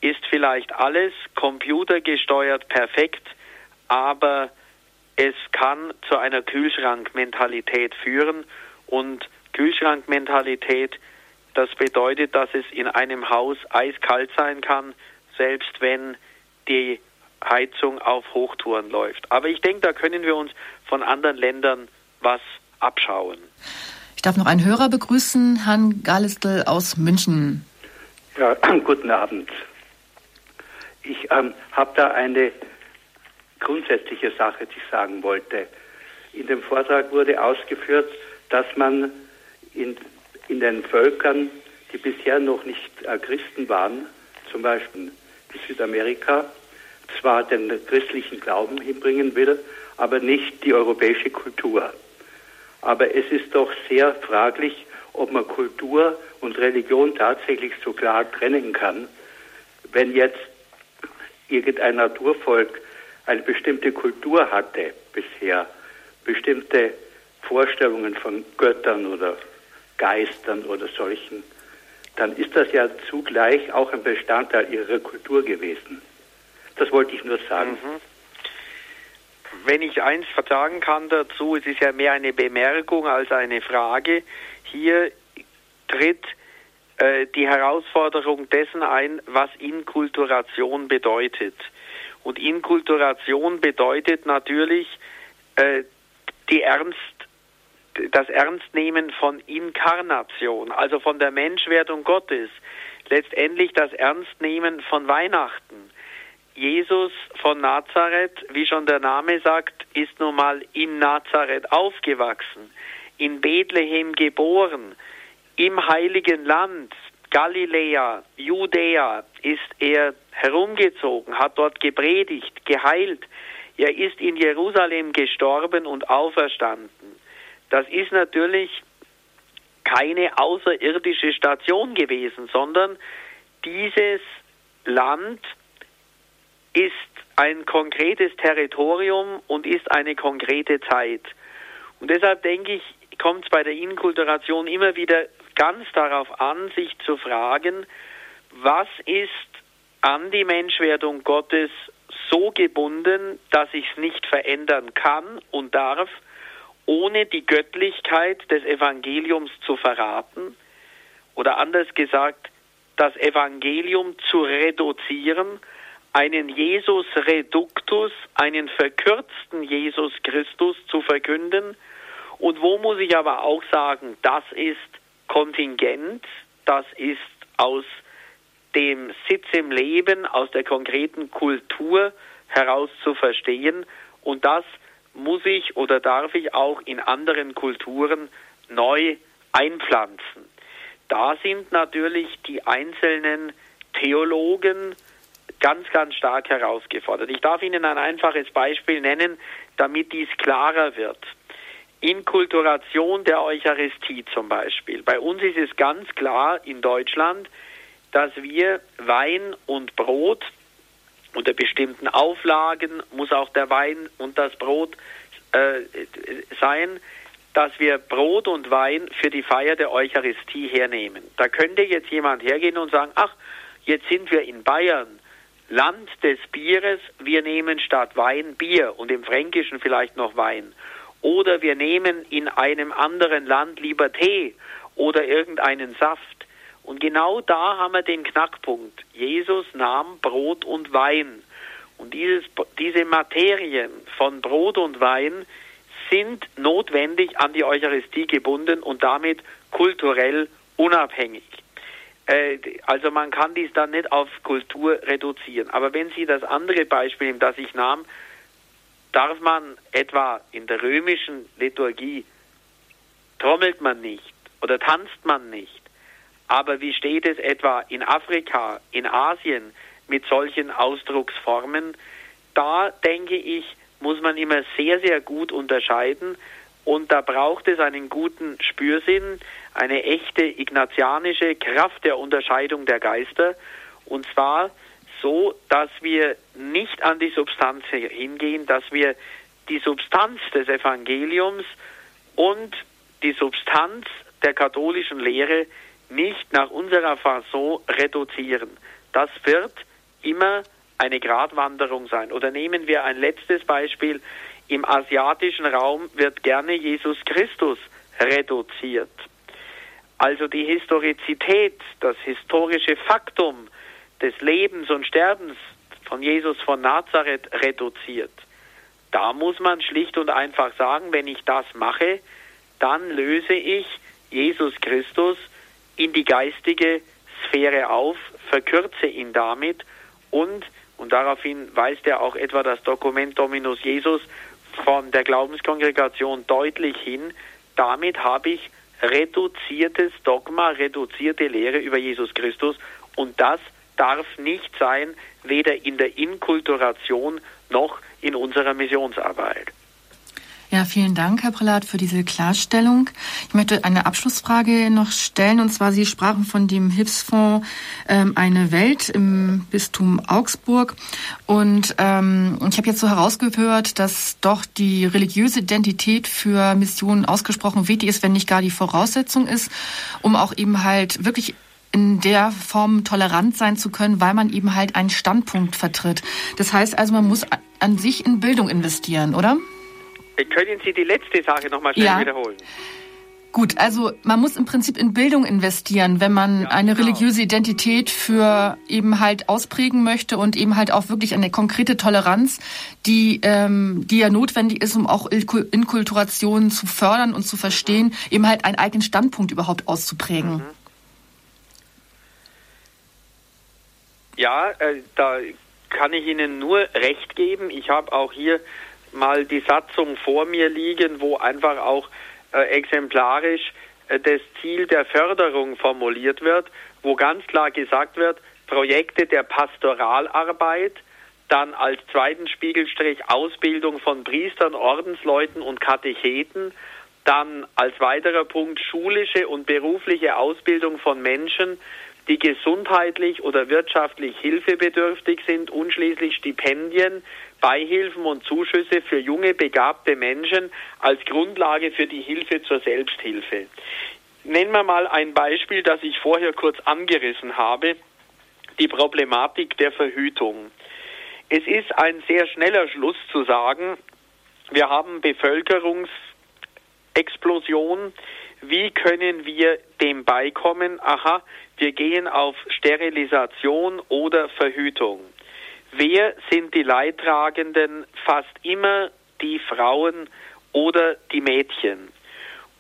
ist vielleicht alles computergesteuert perfekt, aber es kann zu einer Kühlschrankmentalität führen und Kühlschrankmentalität, das bedeutet, dass es in einem Haus eiskalt sein kann, selbst wenn die Heizung auf Hochtouren läuft. Aber ich denke, da können wir uns von anderen Ländern was abschauen.
Ich darf noch einen Hörer begrüßen, Herrn Gallistel aus München.
Ja, guten Abend. Ich ähm, habe da eine grundsätzliche Sache, die ich sagen wollte. In dem Vortrag wurde ausgeführt, dass man in, in den Völkern, die bisher noch nicht äh, Christen waren, zum Beispiel in Südamerika, zwar den christlichen Glauben hinbringen will, aber nicht die europäische Kultur. Aber es ist doch sehr fraglich, ob man Kultur und Religion tatsächlich so klar trennen kann, wenn jetzt irgendein Naturvolk eine bestimmte Kultur hatte bisher, bestimmte Vorstellungen von Göttern oder Geistern oder solchen, dann ist das ja zugleich auch ein Bestandteil ihrer Kultur gewesen. Das wollte ich nur sagen. Mhm.
Wenn ich eins sagen kann dazu, es ist ja mehr eine Bemerkung als eine Frage. Hier tritt äh, die Herausforderung dessen ein, was Inkulturation bedeutet. Und Inkulturation bedeutet natürlich äh, die Ernst, das Ernstnehmen von Inkarnation, also von der Menschwerdung Gottes. Letztendlich das Ernstnehmen von Weihnachten. Jesus von Nazareth, wie schon der Name sagt, ist nun mal in Nazareth aufgewachsen, in Bethlehem geboren, im heiligen Land, Galiläa, Judäa, ist er herumgezogen, hat dort gepredigt, geheilt. Er ist in Jerusalem gestorben und auferstanden. Das ist natürlich keine außerirdische Station gewesen, sondern dieses Land ist ein konkretes Territorium und ist eine konkrete Zeit. Und deshalb denke ich, kommt es bei der Inkulturation immer wieder ganz darauf an, sich zu fragen, was ist an die Menschwerdung Gottes so gebunden, dass ich es nicht verändern kann und darf, ohne die Göttlichkeit des Evangeliums zu verraten oder anders gesagt, das Evangelium zu reduzieren, einen Jesus Reductus, einen verkürzten Jesus Christus zu verkünden. Und wo muss ich aber auch sagen, das ist Kontingent, das ist aus dem Sitz im Leben, aus der konkreten Kultur heraus zu verstehen. Und das muss ich oder darf ich auch in anderen Kulturen neu einpflanzen. Da sind natürlich die einzelnen Theologen ganz, ganz stark herausgefordert. Ich darf Ihnen ein einfaches Beispiel nennen, damit dies klarer wird. Inkulturation der Eucharistie zum Beispiel. Bei uns ist es ganz klar in Deutschland, dass wir Wein und Brot unter bestimmten Auflagen muss auch der Wein und das Brot äh, sein, dass wir Brot und Wein für die Feier der Eucharistie hernehmen. Da könnte jetzt jemand hergehen und sagen, ach, jetzt sind wir in Bayern, Land des Bieres, wir nehmen statt Wein Bier und im Fränkischen vielleicht noch Wein. Oder wir nehmen in einem anderen Land lieber Tee oder irgendeinen Saft. Und genau da haben wir den Knackpunkt. Jesus nahm Brot und Wein. Und dieses, diese Materien von Brot und Wein sind notwendig an die Eucharistie gebunden und damit kulturell unabhängig. Äh, also man kann dies dann nicht auf Kultur reduzieren. Aber wenn Sie das andere Beispiel nehmen, das ich nahm, darf man etwa in der römischen Liturgie, trommelt man nicht oder tanzt man nicht. Aber wie steht es etwa in Afrika, in Asien mit solchen Ausdrucksformen? Da denke ich, muss man immer sehr, sehr gut unterscheiden und da braucht es einen guten Spürsinn, eine echte ignatianische Kraft der Unterscheidung der Geister und zwar so, dass wir nicht an die Substanz hingehen, dass wir die Substanz des Evangeliums und die Substanz der katholischen Lehre nicht nach unserer Fasson reduzieren. Das wird immer eine Gratwanderung sein. Oder nehmen wir ein letztes Beispiel. Im asiatischen Raum wird gerne Jesus Christus reduziert. Also die Historizität, das historische Faktum des Lebens und Sterbens von Jesus von Nazareth reduziert. Da muss man schlicht und einfach sagen, wenn ich das mache, dann löse ich Jesus Christus in die geistige Sphäre auf, verkürze ihn damit und, und daraufhin weist ja auch etwa das Dokument Dominus Jesus von der Glaubenskongregation deutlich hin, damit habe ich reduziertes Dogma, reduzierte Lehre über Jesus Christus und das darf nicht sein, weder in der Inkulturation noch in unserer Missionsarbeit.
Ja, vielen Dank, Herr Prälat, für diese Klarstellung. Ich möchte eine Abschlussfrage noch stellen. Und zwar, Sie sprachen von dem Hilfsfonds ähm, Eine Welt im Bistum Augsburg. Und ähm, ich habe jetzt so herausgehört, dass doch die religiöse Identität für Missionen ausgesprochen wichtig ist, wenn nicht gar die Voraussetzung ist, um auch eben halt wirklich in der Form tolerant sein zu können, weil man eben halt einen Standpunkt vertritt. Das heißt also, man muss an sich in Bildung investieren, oder?
Können Sie die letzte Sache nochmal schnell ja. wiederholen?
Gut, also man muss im Prinzip in Bildung investieren, wenn man ja, eine genau. religiöse Identität für eben halt ausprägen möchte und eben halt auch wirklich eine konkrete Toleranz, die, ähm, die ja notwendig ist, um auch Inkulturation zu fördern und zu verstehen, mhm. eben halt einen eigenen Standpunkt überhaupt auszuprägen. Mhm.
Ja, äh, da kann ich Ihnen nur recht geben. Ich habe auch hier mal die Satzung vor mir liegen, wo einfach auch äh, exemplarisch äh, das Ziel der Förderung formuliert wird, wo ganz klar gesagt wird, Projekte der Pastoralarbeit, dann als zweiten Spiegelstrich Ausbildung von Priestern, Ordensleuten und Katecheten, dann als weiterer Punkt schulische und berufliche Ausbildung von Menschen, die gesundheitlich oder wirtschaftlich hilfebedürftig sind und schließlich Stipendien, Beihilfen und Zuschüsse für junge, begabte Menschen als Grundlage für die Hilfe zur Selbsthilfe. Nennen wir mal ein Beispiel, das ich vorher kurz angerissen habe, die Problematik der Verhütung. Es ist ein sehr schneller Schluss zu sagen, wir haben Bevölkerungsexplosion, wie können wir dem beikommen? Aha, wir gehen auf Sterilisation oder Verhütung. Wer sind die Leidtragenden? Fast immer die Frauen oder die Mädchen.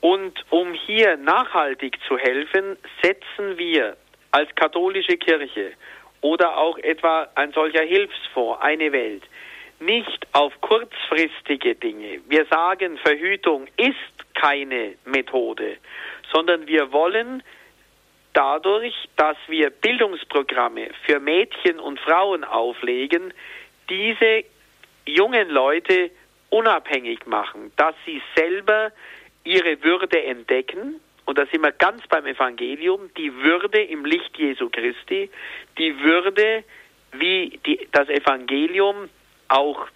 Und um hier nachhaltig zu helfen, setzen wir als katholische Kirche oder auch etwa ein solcher Hilfsfonds, eine Welt, nicht auf kurzfristige Dinge. Wir sagen, Verhütung ist keine Methode, sondern wir wollen dadurch, dass wir Bildungsprogramme für Mädchen und Frauen auflegen, diese jungen Leute unabhängig machen, dass sie selber ihre Würde entdecken, und da sind wir ganz beim Evangelium, die Würde im Licht Jesu Christi, die Würde, wie die, das Evangelium auch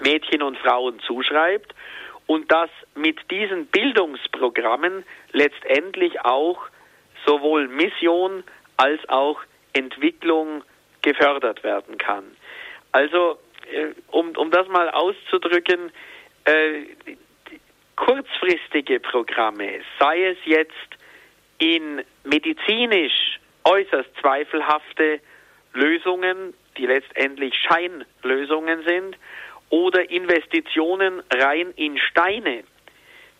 Mädchen und Frauen zuschreibt. Und dass mit diesen Bildungsprogrammen letztendlich auch sowohl Mission als auch Entwicklung gefördert werden kann. Also, äh, um, um das mal auszudrücken, äh, kurzfristige Programme, sei es jetzt in medizinisch äußerst zweifelhafte Lösungen, die letztendlich Scheinlösungen sind, oder Investitionen rein in Steine,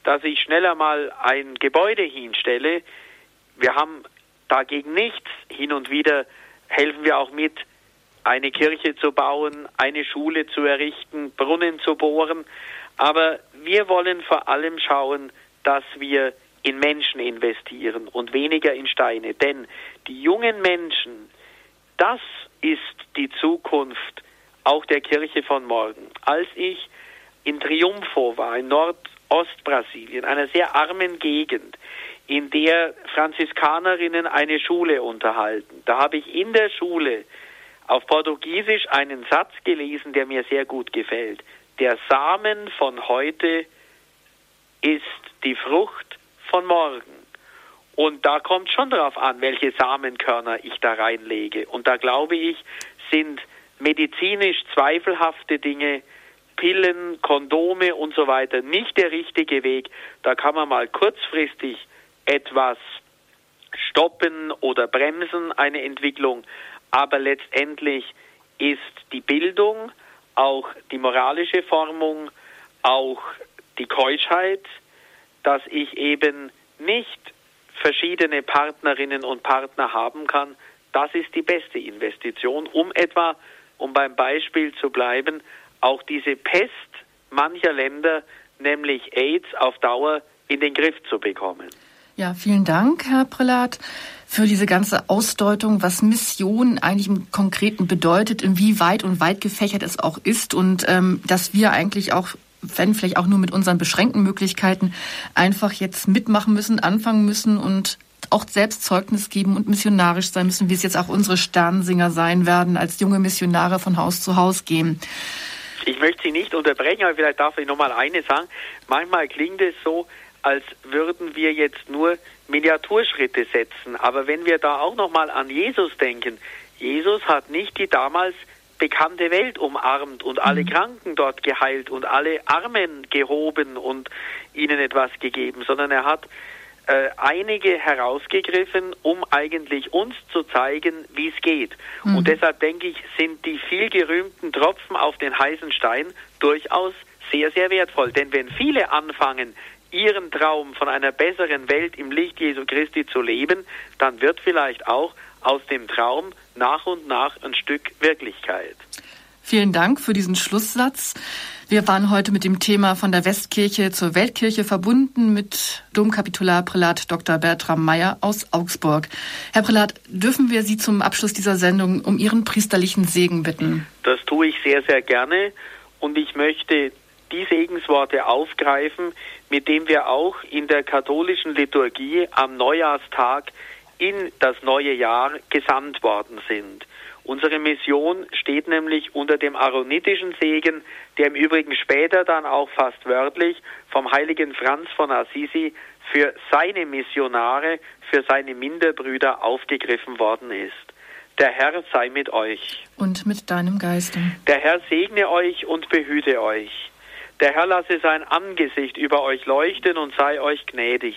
dass ich schneller mal ein Gebäude hinstelle. Wir haben dagegen nichts. Hin und wieder helfen wir auch mit, eine Kirche zu bauen, eine Schule zu errichten, Brunnen zu bohren. Aber wir wollen vor allem schauen, dass wir in Menschen investieren und weniger in Steine. Denn die jungen Menschen, das ist die Zukunft auch der Kirche von morgen. Als ich in Triunfo war, in Nordostbrasilien, einer sehr armen Gegend, in der Franziskanerinnen eine Schule unterhalten, da habe ich in der Schule auf Portugiesisch einen Satz gelesen, der mir sehr gut gefällt. Der Samen von heute ist die Frucht von morgen. Und da kommt schon darauf an, welche Samenkörner ich da reinlege. Und da glaube ich, sind medizinisch zweifelhafte Dinge, Pillen, Kondome und so weiter nicht der richtige Weg. Da kann man mal kurzfristig etwas stoppen oder bremsen, eine Entwicklung. Aber letztendlich ist die Bildung, auch die moralische Formung, auch die Keuschheit, dass ich eben nicht verschiedene Partnerinnen und Partner haben kann, das ist die beste Investition, um etwa um beim Beispiel zu bleiben, auch diese Pest mancher Länder, nämlich AIDS, auf Dauer in den Griff zu bekommen.
Ja, vielen Dank, Herr Prälat, für diese ganze Ausdeutung, was Mission eigentlich im Konkreten bedeutet, inwieweit und weit gefächert es auch ist und ähm, dass wir eigentlich auch wenn vielleicht auch nur mit unseren beschränkten Möglichkeiten, einfach jetzt mitmachen müssen, anfangen müssen und auch selbst Zeugnis geben und missionarisch sein müssen, wie es jetzt auch unsere Sternsinger sein werden, als junge Missionare von Haus zu Haus gehen.
Ich möchte Sie nicht unterbrechen, aber vielleicht darf ich noch mal eine sagen. Manchmal klingt es so, als würden wir jetzt nur Miniaturschritte setzen. Aber wenn wir da auch noch mal an Jesus denken, Jesus hat nicht die damals bekannte Welt umarmt und alle mhm. Kranken dort geheilt und alle Armen gehoben und ihnen etwas gegeben, sondern er hat äh, einige herausgegriffen, um eigentlich uns zu zeigen, wie es geht. Mhm. Und deshalb denke ich, sind die viel gerühmten Tropfen auf den heißen Stein durchaus sehr, sehr wertvoll. Denn wenn viele anfangen, ihren Traum von einer besseren Welt im Licht Jesu Christi zu leben, dann wird vielleicht auch aus dem Traum nach und nach ein Stück Wirklichkeit.
Vielen Dank für diesen Schlusssatz. Wir waren heute mit dem Thema von der Westkirche zur Weltkirche verbunden mit Domkapitularprälat Dr. Bertram Meyer aus Augsburg. Herr Prälat, dürfen wir Sie zum Abschluss dieser Sendung um Ihren priesterlichen Segen bitten?
Das tue ich sehr, sehr gerne und ich möchte die Segensworte aufgreifen, mit dem wir auch in der katholischen Liturgie am Neujahrstag in das neue Jahr gesandt worden sind. Unsere Mission steht nämlich unter dem aaronitischen Segen, der im Übrigen später dann auch fast wörtlich vom heiligen Franz von Assisi für seine Missionare, für seine Minderbrüder aufgegriffen worden ist. Der Herr sei mit euch.
Und mit deinem Geiste.
Der Herr segne euch und behüte euch. Der Herr lasse sein Angesicht über euch leuchten und sei euch gnädig.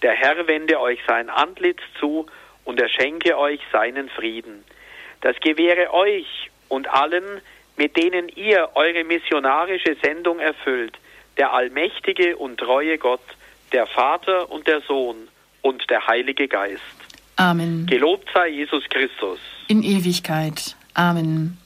Der Herr wende euch sein Antlitz zu und er schenke euch seinen Frieden. Das gewähre euch und allen, mit denen ihr eure missionarische Sendung erfüllt, der allmächtige und treue Gott, der Vater und der Sohn und der Heilige Geist.
Amen.
Gelobt sei Jesus Christus.
In Ewigkeit. Amen.